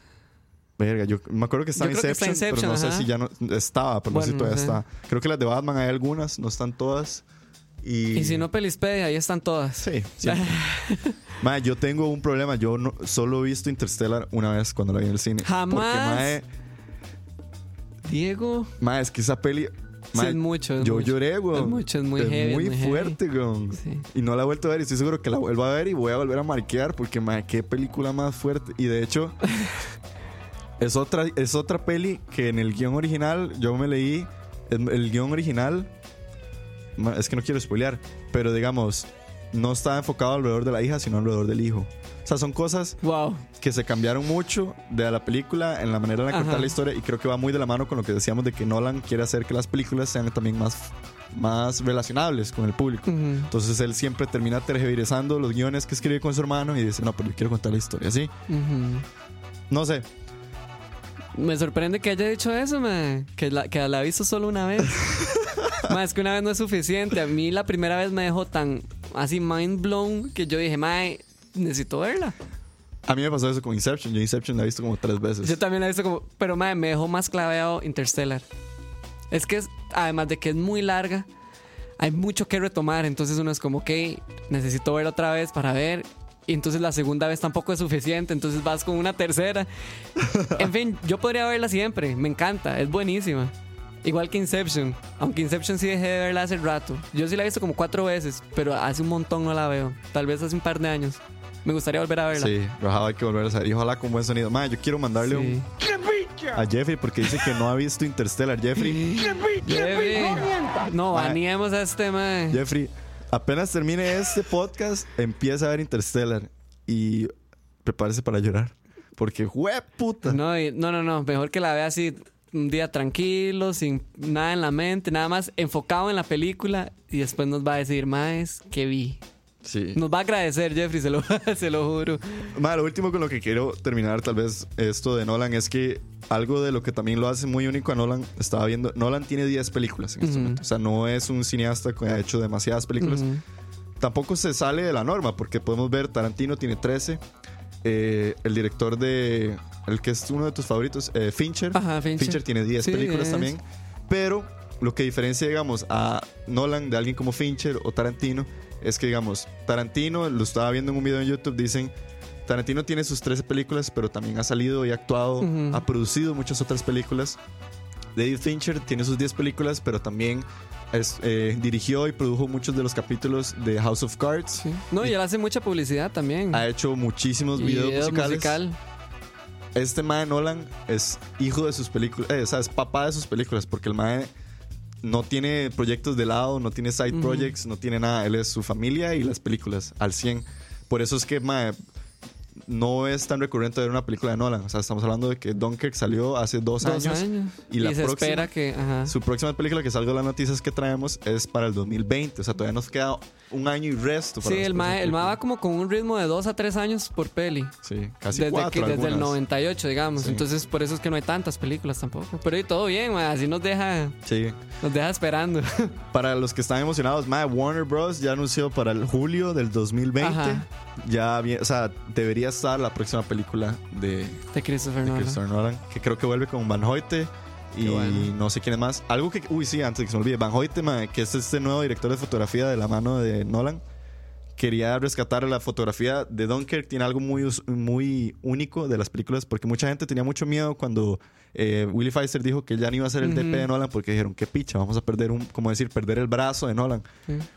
Speaker 1: Verga, yo me acuerdo que estaba
Speaker 2: creo que está
Speaker 1: Inception, pero no
Speaker 2: Inception,
Speaker 1: sé si ya no estaba, pero no sé si
Speaker 2: Bueno,
Speaker 1: todavía está. Creo que las de Batman hay algunas, no están todas. Y,
Speaker 2: Y si no, Pelispedia, ahí están todas.
Speaker 1: Sí, siempre. Ma, yo tengo un problema. Yo no, solo he visto Interstellar una vez cuando la vi en el cine.
Speaker 2: Jamás.
Speaker 1: Porque, mae,
Speaker 2: Diego.
Speaker 1: mae, es que esa peli.
Speaker 2: Sí,
Speaker 1: mae,
Speaker 2: es mucho, es
Speaker 1: yo
Speaker 2: mucho.
Speaker 1: lloré, güey.
Speaker 2: Es mucho, es muy heavy, es
Speaker 1: muy fuerte, güey.
Speaker 2: Sí.
Speaker 1: Y no la he vuelto a ver. Y estoy seguro que la vuelvo a ver y voy a volver a marquear. Porque, mae, qué película más fuerte. Y de hecho, es otra, es otra peli que en el guion original yo me leí. El, el guion original. Es que no quiero spoilear. Pero digamos, no estaba enfocado alrededor de la hija, sino alrededor del hijo. O sea, son cosas
Speaker 2: Wow.
Speaker 1: que se cambiaron mucho de la película en la manera de
Speaker 2: Ajá.
Speaker 1: contar la historia y creo que va muy de la mano con lo que decíamos de que Nolan quiere hacer que las películas sean también más, más relacionables con el público.
Speaker 2: Ujú.
Speaker 1: Entonces él siempre termina tergiversando los guiones que escribe con su hermano y dice, no, pero yo quiero contar la historia así.
Speaker 2: Ujú.
Speaker 1: No sé,
Speaker 2: Me sorprende que haya dicho eso, man. Que la, que la ha visto solo una vez. Ma, es que una vez no es suficiente. A mí la primera vez me dejó tan así mind blown que yo dije, mae, necesito verla.
Speaker 1: a mí me pasó eso con Inception. Yo Inception la he visto como tres veces.
Speaker 2: Yo también la he visto como, pero mae, me dejó más claveado Interstellar. Es que es, además de que es muy larga, hay mucho que retomar. Entonces uno es como, ok, necesito verla otra vez para ver. Y entonces la segunda vez tampoco es suficiente. Entonces vas con una tercera. En fin, yo podría verla siempre. Me encanta, es buenísima. Igual que Inception. Aunque Inception sí dejé de verla hace rato. Yo sí la he visto como cuatro veces, pero hace un montón no la veo. Tal vez hace un par de años. Me gustaría volver a verla.
Speaker 1: Sí, Rajado hay que volver a saber. Y ojalá con buen sonido. Ma, yo quiero mandarle
Speaker 2: Sí.
Speaker 1: un, a Jeffrey porque dice que no ha visto Interstellar. Jeffrey,
Speaker 2: Jeffrey. No,
Speaker 1: Mae.
Speaker 2: baneemos a este mae.
Speaker 1: Jeffrey, apenas termine este podcast, empieza a ver Interstellar y prepárese para llorar. Porque, ¡jue puta!
Speaker 2: No, no, no, no. Mejor que la vea así un día tranquilo, sin nada en la mente, nada más enfocado en la película y después nos va a decir, más que vi.
Speaker 1: Sí.
Speaker 2: Nos va a agradecer, Jeffrey, se lo, se lo juro.
Speaker 1: Ma, lo último con lo que quiero terminar, tal vez, esto de Nolan, es que algo de lo que también lo hace muy único a Nolan, estaba viendo, Nolan tiene 10 películas en este
Speaker 2: Ujú.
Speaker 1: momento. O sea, no es un cineasta que ha hecho demasiadas películas.
Speaker 2: Ujú.
Speaker 1: Tampoco se sale de la norma, porque podemos ver, Tarantino tiene 13. Eh, el director de, el que es uno de tus favoritos, eh, Fincher.
Speaker 2: Ajá, Fincher.
Speaker 1: tiene 10
Speaker 2: Sí,
Speaker 1: películas
Speaker 2: 10.
Speaker 1: también. Pero lo que diferencia, digamos, a Nolan de alguien como Fincher o Tarantino es que, digamos, Tarantino, lo estaba viendo en un video en YouTube, dicen, Tarantino tiene sus 13 películas, pero también ha salido y ha actuado, ha producido muchas otras películas. David Fincher tiene sus 10 películas, pero también es, eh, dirigió y produjo muchos de los capítulos de House of Cards.
Speaker 2: Sí. No, y él hace mucha publicidad también.
Speaker 1: Ha hecho muchísimos
Speaker 2: Y
Speaker 1: videos
Speaker 2: video
Speaker 1: musicales.
Speaker 2: musical.
Speaker 1: Este mae Nolan es hijo de sus películas, eh, o sea, es papá de sus películas, porque el mae no tiene proyectos de lado, no tiene side projects, no tiene nada. Él es su familia y las películas al 100. Por eso es que mae, no es tan recurrente ver una película de Nolan. O sea, estamos hablando de que Dunkirk salió hace dos,
Speaker 2: Dos
Speaker 1: años,
Speaker 2: años.
Speaker 1: Y la
Speaker 2: se
Speaker 1: próxima,
Speaker 2: espera que. Ajá.
Speaker 1: su próxima película que salga las noticias que traemos es para el 2020. O sea, todavía nos queda un año y resto. para
Speaker 2: Sí, el mae,
Speaker 1: próximas
Speaker 2: el mae va como con un ritmo de dos a tres años por peli.
Speaker 1: Sí, casi
Speaker 2: Desde,
Speaker 1: cuatro
Speaker 2: que, desde el
Speaker 1: algunas.
Speaker 2: 98, digamos.
Speaker 1: Sí.
Speaker 2: Entonces, por eso es que no hay tantas películas tampoco. Pero y todo bien, mae, así nos deja,
Speaker 1: Sí.
Speaker 2: nos deja esperando.
Speaker 1: Para los que están emocionados, mae, Warner Bros. ya anunció para el julio del 2020.
Speaker 2: Ajá.
Speaker 1: Ya, o sea, debería estar la próxima película de,
Speaker 2: De Christopher
Speaker 1: de
Speaker 2: Nolan.
Speaker 1: Christopher Nolan, que creo que vuelve con Van Hoyte y
Speaker 2: bueno.
Speaker 1: no sé quién es más. Algo que, uy, sí, antes de que se me olvide, Van Hoyte, que es este nuevo director de fotografía de la mano de Nolan. Quería rescatar la fotografía de Dunkirk. Tiene algo muy, muy único de las películas porque mucha gente tenía mucho miedo cuando eh, Willie Pfizer dijo que ya no iba a ser el. DP de Nolan porque dijeron, qué picha, vamos a perder un, como decir, perder el brazo de Nolan.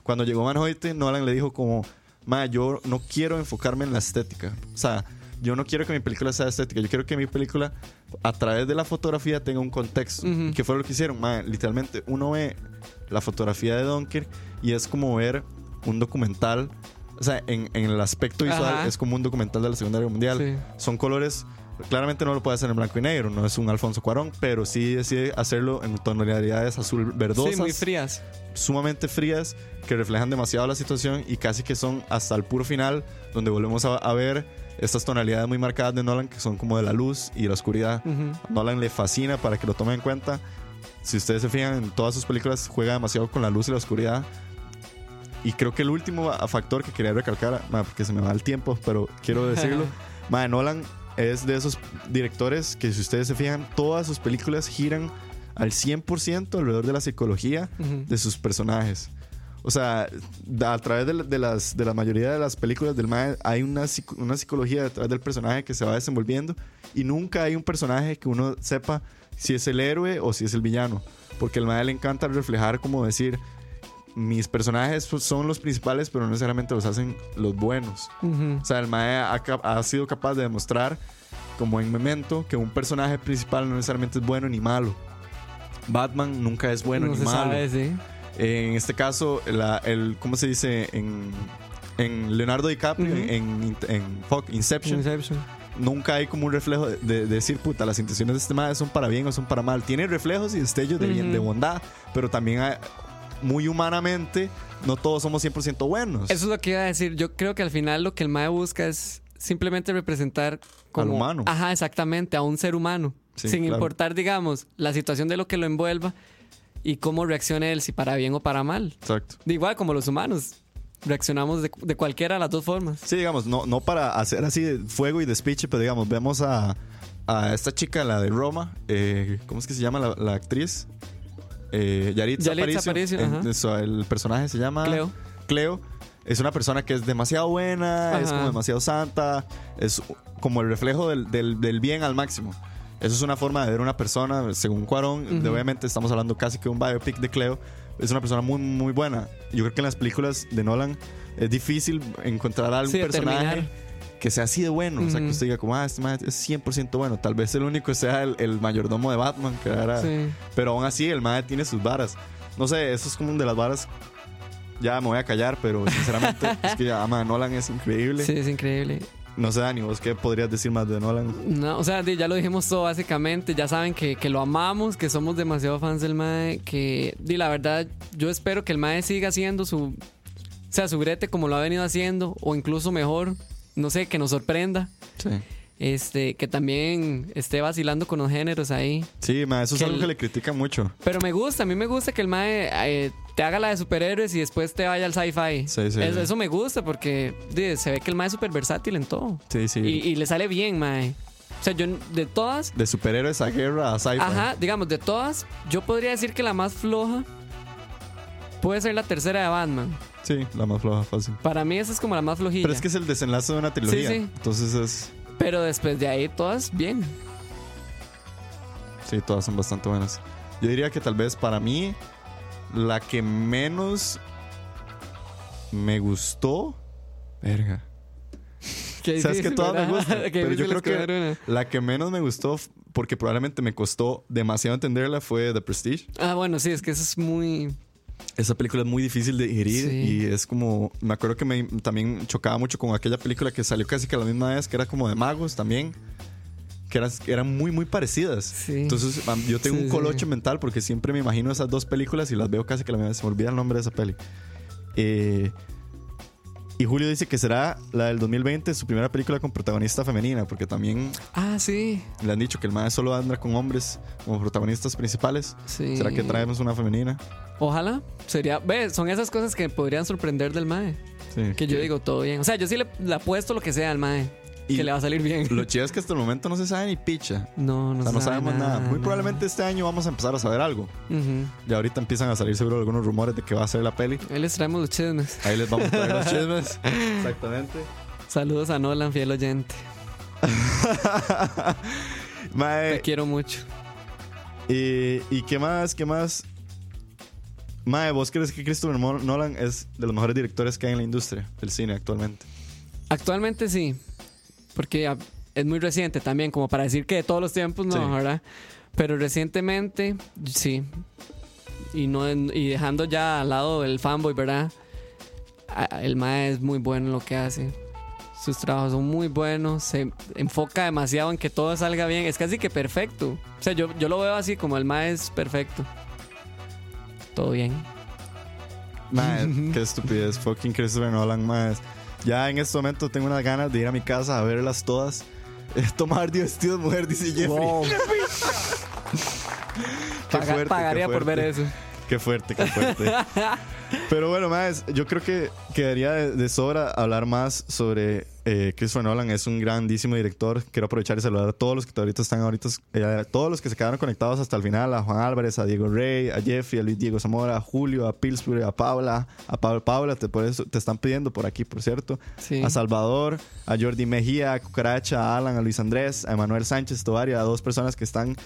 Speaker 1: Cuando llegó Van Hoyte, Nolan le dijo como, ma, yo no quiero enfocarme en la estética. O sea, yo no quiero que mi película sea estética. Yo quiero que mi película, a través de la fotografía, tenga un contexto.
Speaker 2: Ujú.
Speaker 1: ¿Qué fue lo que hicieron? Ma, literalmente, uno ve la fotografía de Dunkirk y es como ver un documental o sea, en, en el aspecto visual
Speaker 2: Ajá.
Speaker 1: es como un documental de la Segunda Guerra Mundial.
Speaker 2: Sí.
Speaker 1: Son colores, claramente no lo puede hacer en blanco y negro, no es un Alfonso Cuarón, pero sí decide hacerlo en tonalidades azul verdosas,
Speaker 2: Sí, muy frías.
Speaker 1: sumamente frías, que reflejan demasiado la situación y casi que son hasta el puro final, donde volvemos a, a ver estas tonalidades muy marcadas de Nolan, que son como de la luz y la oscuridad. Nolan le fascina para que lo tomen en cuenta. Si ustedes se fijan en todas sus películas, juega demasiado con la luz y la oscuridad. Y creo que el último factor que quería recalcar, ma, porque se me va el tiempo, pero quiero decirlo, ma, Nolan es de esos directores que si ustedes se fijan, todas sus películas giran al 100% alrededor de la psicología de sus personajes. O sea, a través de, la- de las, de la mayoría de las películas del Mae hay una, una psicología detrás del personaje que se va desenvolviendo y nunca hay un personaje que uno sepa si es el héroe o si es el villano. Porque al Mae le encanta reflejar como decir, mis personajes pues, son los principales, pero no necesariamente los hacen los buenos. O sea, el Mae ha, sido capaz de demostrar, como en Memento, que un personaje principal no necesariamente es bueno ni malo. Batman nunca es bueno
Speaker 2: no
Speaker 1: ni
Speaker 2: se
Speaker 1: malo.
Speaker 2: sabe, sí.
Speaker 1: En este caso, la- el, ¿cómo se dice? En, en Leonardo DiCaprio, en, en fuck, Inception,
Speaker 2: Inception.
Speaker 1: nunca hay como un reflejo de, de decir, puta, las intenciones de este madre son para bien o son para mal. Tiene reflejos y destellos de, bien, de bondad, pero también hay- muy humanamente, no todos somos 100% buenos.
Speaker 2: Eso es lo que iba a decir. Yo creo que al final lo que el Mae busca es simplemente representar como,
Speaker 1: humano.
Speaker 2: Ajá, exactamente, a un ser humano.
Speaker 1: Sí,
Speaker 2: sin
Speaker 1: claro.
Speaker 2: importar, digamos, la situación de lo que lo envuelva y cómo reaccione él, si para bien o para mal.
Speaker 1: Exacto.
Speaker 2: De igual como los humanos. Reaccionamos de, de cualquiera de las dos formas.
Speaker 1: Sí, digamos, no, no para hacer así de fuego y despiche, pero digamos, vemos a, a esta chica, la de Roma, eh, ¿cómo es que se llama la, la actriz? Eh, Yaritza,
Speaker 2: Yaritza
Speaker 1: Aparicio.
Speaker 2: Aparicio,
Speaker 1: eso, el personaje se llama
Speaker 2: Cleo.
Speaker 1: Cleo. Es una persona que es demasiado buena, es como demasiado santa, es como el reflejo del, del- del bien al máximo. Eso es una forma de ver una persona, según Cuarón, de- obviamente estamos hablando casi que un biopic de Cleo, es una persona muy, muy buena. Yo creo que en las películas de Nolan es difícil encontrar a algún
Speaker 2: Sí,
Speaker 1: personaje. Que sea así de bueno. O sea, que usted diga como, ah, este man es 100% bueno. Tal vez el único sea el, el mayordomo de Batman, que era...
Speaker 2: Sí.
Speaker 1: Pero aún así, el man tiene sus varas. No sé, eso es como de las varas... Ya me voy a callar, pero sinceramente es que ama Nolan es increíble.
Speaker 2: Sí, es increíble.
Speaker 1: No sé, Dani, vos qué podrías decir más de Nolan.
Speaker 2: No, o sea, ya lo dijimos todo básicamente. Ya saben que, que lo amamos, que somos demasiado fans del Mae. Que, di, la verdad, yo espero que el Mae siga haciendo su. O sea, su brete como lo ha venido haciendo, o incluso mejor. No sé, que nos sorprenda.
Speaker 1: Sí.
Speaker 2: Este, que también esté vacilando con los géneros ahí.
Speaker 1: Sí, ma, eso es
Speaker 2: Que
Speaker 1: algo
Speaker 2: el-
Speaker 1: que le critican mucho.
Speaker 2: Pero me gusta, a mí me gusta que el Mae eh, te haga la de superhéroes y después te vaya al sci-fi.
Speaker 1: Sí, sí,
Speaker 2: eso,
Speaker 1: sí.
Speaker 2: eso me gusta porque se ve que el Mae es súper versátil en todo.
Speaker 1: Sí, sí.
Speaker 2: Y, y le sale bien, Mae. O sea, yo de todas,
Speaker 1: De superhéroes a guerra a sci-fi.
Speaker 2: Ajá, digamos, de todas, yo podría decir que la más floja puede ser la tercera de Batman.
Speaker 1: Sí, la más floja, fácil.
Speaker 2: Para mí esa es como la más flojilla.
Speaker 1: Pero es que es el desenlace de una trilogía.
Speaker 2: Sí, sí.
Speaker 1: Entonces es...
Speaker 2: Pero después de ahí todas bien.
Speaker 1: Sí, todas son bastante buenas. Yo diría que tal vez para mí la que menos me gustó, verga.
Speaker 2: Qué
Speaker 1: Sabes que
Speaker 2: difícil,
Speaker 1: todas me gustan, pero yo creo que
Speaker 2: una.
Speaker 1: la que menos me gustó porque probablemente me costó demasiado entenderla fue The Prestige.
Speaker 2: Ah, bueno, sí, es que eso es muy...
Speaker 1: Esa película es muy difícil de digerir
Speaker 2: Sí.
Speaker 1: y es como me acuerdo que me también chocaba mucho con aquella película que salió casi que a la misma vez que era como de magos también. Que eran, eran muy, muy parecidas.
Speaker 2: Sí.
Speaker 1: Entonces, yo tengo
Speaker 2: Sí,
Speaker 1: un colocho mental porque siempre me imagino esas dos películas y las veo casi que a la misma vez. Se me olvida el nombre de esa peli. Eh, y Julio dice que será la del 2020 su primera película con protagonista femenina, porque también
Speaker 2: Ah, sí.
Speaker 1: le han dicho que el maestro solo anda con hombres como protagonistas principales.
Speaker 2: Sí.
Speaker 1: ¿Será que traemos una femenina?
Speaker 2: Ojalá. Sería... Ve, son esas cosas que podrían sorprender del Mae.
Speaker 1: Sí.
Speaker 2: Que yo digo, todo bien. O sea, yo sí le, le apuesto lo que sea al Mae.
Speaker 1: Y
Speaker 2: que le va a salir bien.
Speaker 1: Lo chido es que hasta el momento no se sabe ni picha.
Speaker 2: No, no,
Speaker 1: O sea,
Speaker 2: se
Speaker 1: no
Speaker 2: sabe
Speaker 1: sabemos nada. Muy probablemente este año vamos a empezar a saber algo. Y ahorita empiezan a salir seguro algunos rumores de que va a ser la peli.
Speaker 2: Ahí les traemos los chismes.
Speaker 1: Ahí les vamos a traer los chismes. Exactamente.
Speaker 2: Saludos a Nolan, fiel oyente. Te
Speaker 1: Mae,
Speaker 2: quiero mucho.
Speaker 1: y, ¿y qué más? ¿Qué más? Mae, ¿vos crees que Christopher Nolan es de los mejores directores que hay en la industria del cine actualmente?
Speaker 2: Actualmente sí. Porque es muy reciente también, como para decir que de todos los tiempos no,
Speaker 1: Sí.
Speaker 2: ¿verdad? Pero recientemente sí. Y, no, y dejando ya al lado el fanboy, ¿verdad? el mae es muy bueno en lo que hace. Sus trabajos son muy buenos, se enfoca demasiado en que todo salga bien, es casi que perfecto. O sea, yo, yo lo veo así como el mae es perfecto. Todo bien.
Speaker 1: Mae, qué estupidez. Fucking Christopher Nolan, mae. Ya en este momento tengo unas ganas de ir a mi casa a verlas todas. Eh, Tomar de mujer, dice Jeffrey.
Speaker 2: Wow.
Speaker 1: Qué
Speaker 2: Paga-
Speaker 1: fuerte,
Speaker 2: pagaría
Speaker 1: qué
Speaker 2: por ver
Speaker 1: fuerte.
Speaker 2: eso.
Speaker 1: Qué fuerte, qué fuerte. Pero bueno, más, yo creo que quedaría de, de sobra hablar más sobre eh, Christopher Nolan. Es un grandísimo director. Quiero aprovechar y saludar a todos los que ahorita están ahorita, eh, a todos los que se quedaron conectados hasta el final, a Juan Álvarez, a Diego Rey, a Jeffrey, a Luis Diego Zamora, a Julio, a Pillsbury, a Paula, a Paula, Paula, te, por eso, te están pidiendo por aquí, por cierto.
Speaker 2: Sí.
Speaker 1: A Salvador, a Jordi Mejía, a Cucaracha, a Alan, a Luis Andrés, a Emanuel Sánchez Tovaria, a dos personas que están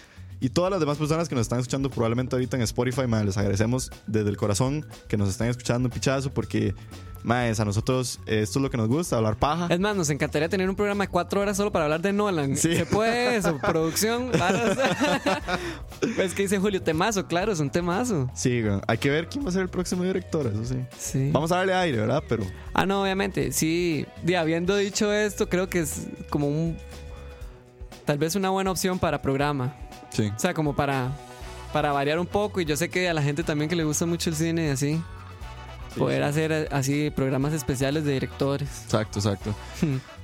Speaker 1: y todas las demás personas que nos están escuchando probablemente ahorita en Spotify, mae, les agradecemos desde el corazón que nos están escuchando un pichazo porque, maes, a nosotros eh, esto es lo que nos gusta, hablar paja.
Speaker 2: Es más, nos encantaría tener un programa de cuatro horas solo para hablar de Nolan.
Speaker 1: Sí.
Speaker 2: ¿Se puede eso? Producción. varas. es que dice Julio, temazo, claro, es un temazo.
Speaker 1: Sí, hay que ver quién va a ser el próximo director, eso sí.
Speaker 2: Sí.
Speaker 1: Vamos a darle aire, ¿verdad? Pero
Speaker 2: Ah, no, obviamente, sí. Y habiendo dicho esto, creo que es como un. Tal vez una buena opción para programa.
Speaker 1: sí.
Speaker 2: O sea, como para. Para variar un poco. Y yo sé que a la gente también que le gusta mucho el cine y así. Poder hacer eh, así programas especiales de directores.
Speaker 1: Exacto, exacto.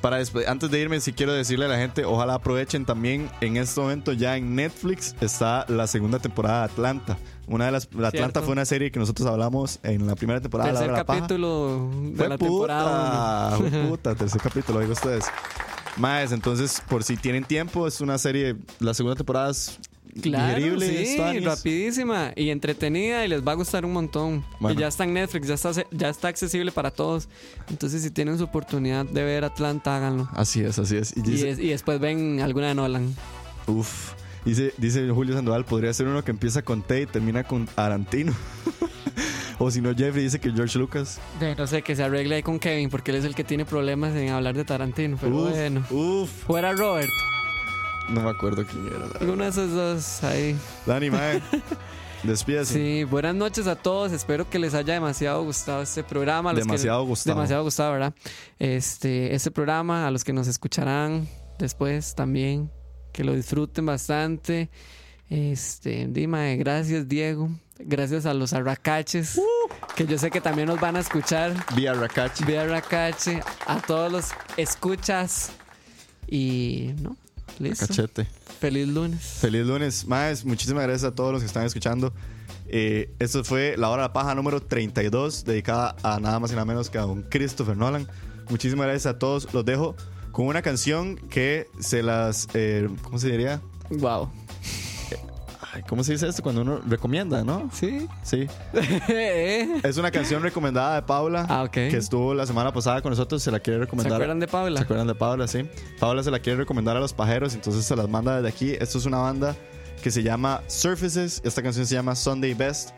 Speaker 1: Para despe- antes de irme, sí quiero decirle a la gente, ojalá aprovechen también en este momento ya en Netflix está la segunda temporada de Atlanta. Una de las la Atlanta fue una serie que nosotros hablamos en la primera temporada. La
Speaker 2: Tercer
Speaker 1: la
Speaker 2: capítulo de
Speaker 1: Fue
Speaker 2: la temporada.
Speaker 1: fue puta, tercer capítulo, digo ustedes. Más, entonces, por si tienen tiempo, es una serie, la segunda temporada es
Speaker 2: Claro,
Speaker 1: digerible,
Speaker 2: sí, rapidísima y entretenida y les va a gustar un montón.
Speaker 1: Bueno.
Speaker 2: Y ya está en Netflix, ya está, ya está accesible para todos. Entonces, si tienen su oportunidad de ver Atlanta, háganlo.
Speaker 1: Así es, así es. Y
Speaker 2: Y,
Speaker 1: dice,
Speaker 2: es- y después ven alguna de Nolan.
Speaker 1: uf, dice, dice Julio Sandoval, podría ser uno que empieza con T y termina con Arantino. o si no, Jeffrey dice que George Lucas.
Speaker 2: De, no sé, que se arregle ahí con Kevin, porque él es el que tiene problemas en hablar de Tarantino. Pero
Speaker 1: uf,
Speaker 2: bueno.
Speaker 1: uf,
Speaker 2: Fuera Robert.
Speaker 1: No me acuerdo quién era.
Speaker 2: Alguno de esos dos ahí.
Speaker 1: Dani, mae, despídase.
Speaker 2: Sí, buenas noches a todos. Espero que les haya demasiado gustado este programa. que-
Speaker 1: Demasiado gustado.
Speaker 2: Demasiado gustado, ¿verdad? Este, este programa, a los que nos escucharán después también, que lo disfruten bastante. Este, Dima, gracias Diego. Gracias a los arracaches,
Speaker 1: Uh.
Speaker 2: que yo sé que también nos van a escuchar.
Speaker 1: Vía Rakachi.
Speaker 2: Vía arracache, a todos los escuchas. Y, ¿no? Listo.
Speaker 1: Cachete.
Speaker 2: Feliz lunes.
Speaker 1: Feliz lunes. Más, muchísimas gracias a todos los que están escuchando. Eh, esto fue la hora de la paja número 32, dedicada a nada más y nada menos que a don Christopher Nolan. Muchísimas gracias a todos. Los dejo con una canción que se las. eh, ¿Cómo se diría?
Speaker 2: Wow.
Speaker 1: Ay, ¿Cómo se dice esto? Cuando uno recomienda, ¿no?
Speaker 2: ¿Sí?
Speaker 1: Sí. Es una canción recomendada de Paula.
Speaker 2: Ah, ok.
Speaker 1: Que estuvo la semana pasada con nosotros. Se la quiere
Speaker 2: ¿Se
Speaker 1: recomendar.
Speaker 2: acuerdan de Paula?
Speaker 1: ¿Se acuerdan de Paula? Sí. Paula se la quiere recomendar a los pajeros, entonces se las manda desde aquí. Esto es una banda que se llama Surfaces. Esta canción se llama Sunday Best.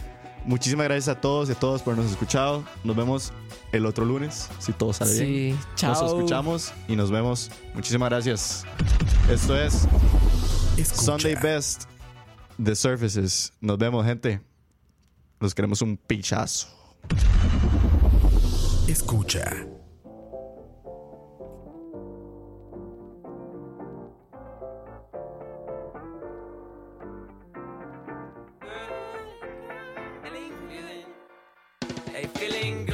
Speaker 1: Muchísimas gracias a todos y a todos por habernos escuchado. Nos vemos el otro lunes, si todo sale bien.
Speaker 2: Sí, chao.
Speaker 1: Nos escuchamos y nos vemos. Muchísimas gracias. Esto es Sunday Best de Surfaces. Nos vemos, gente. Los queremos un pichazo.
Speaker 3: Escucha.
Speaker 10: Hey, feeling good,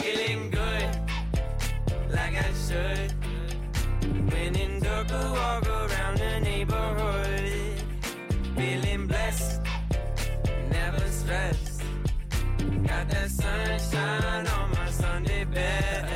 Speaker 10: Feeling good, like I should. When in walk around the neighborhood. Feeling blessed, never stress. Got that sunshine on my Sunday best.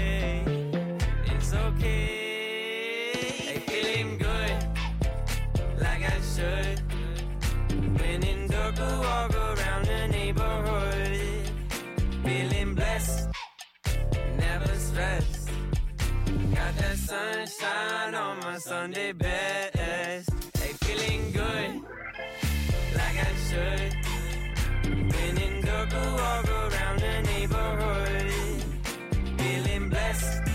Speaker 10: vest. Got that sunshine on my Sunday best. Hey, feeling good, like I should. Been in Durga, walk around the neighborhood. Feeling blessed.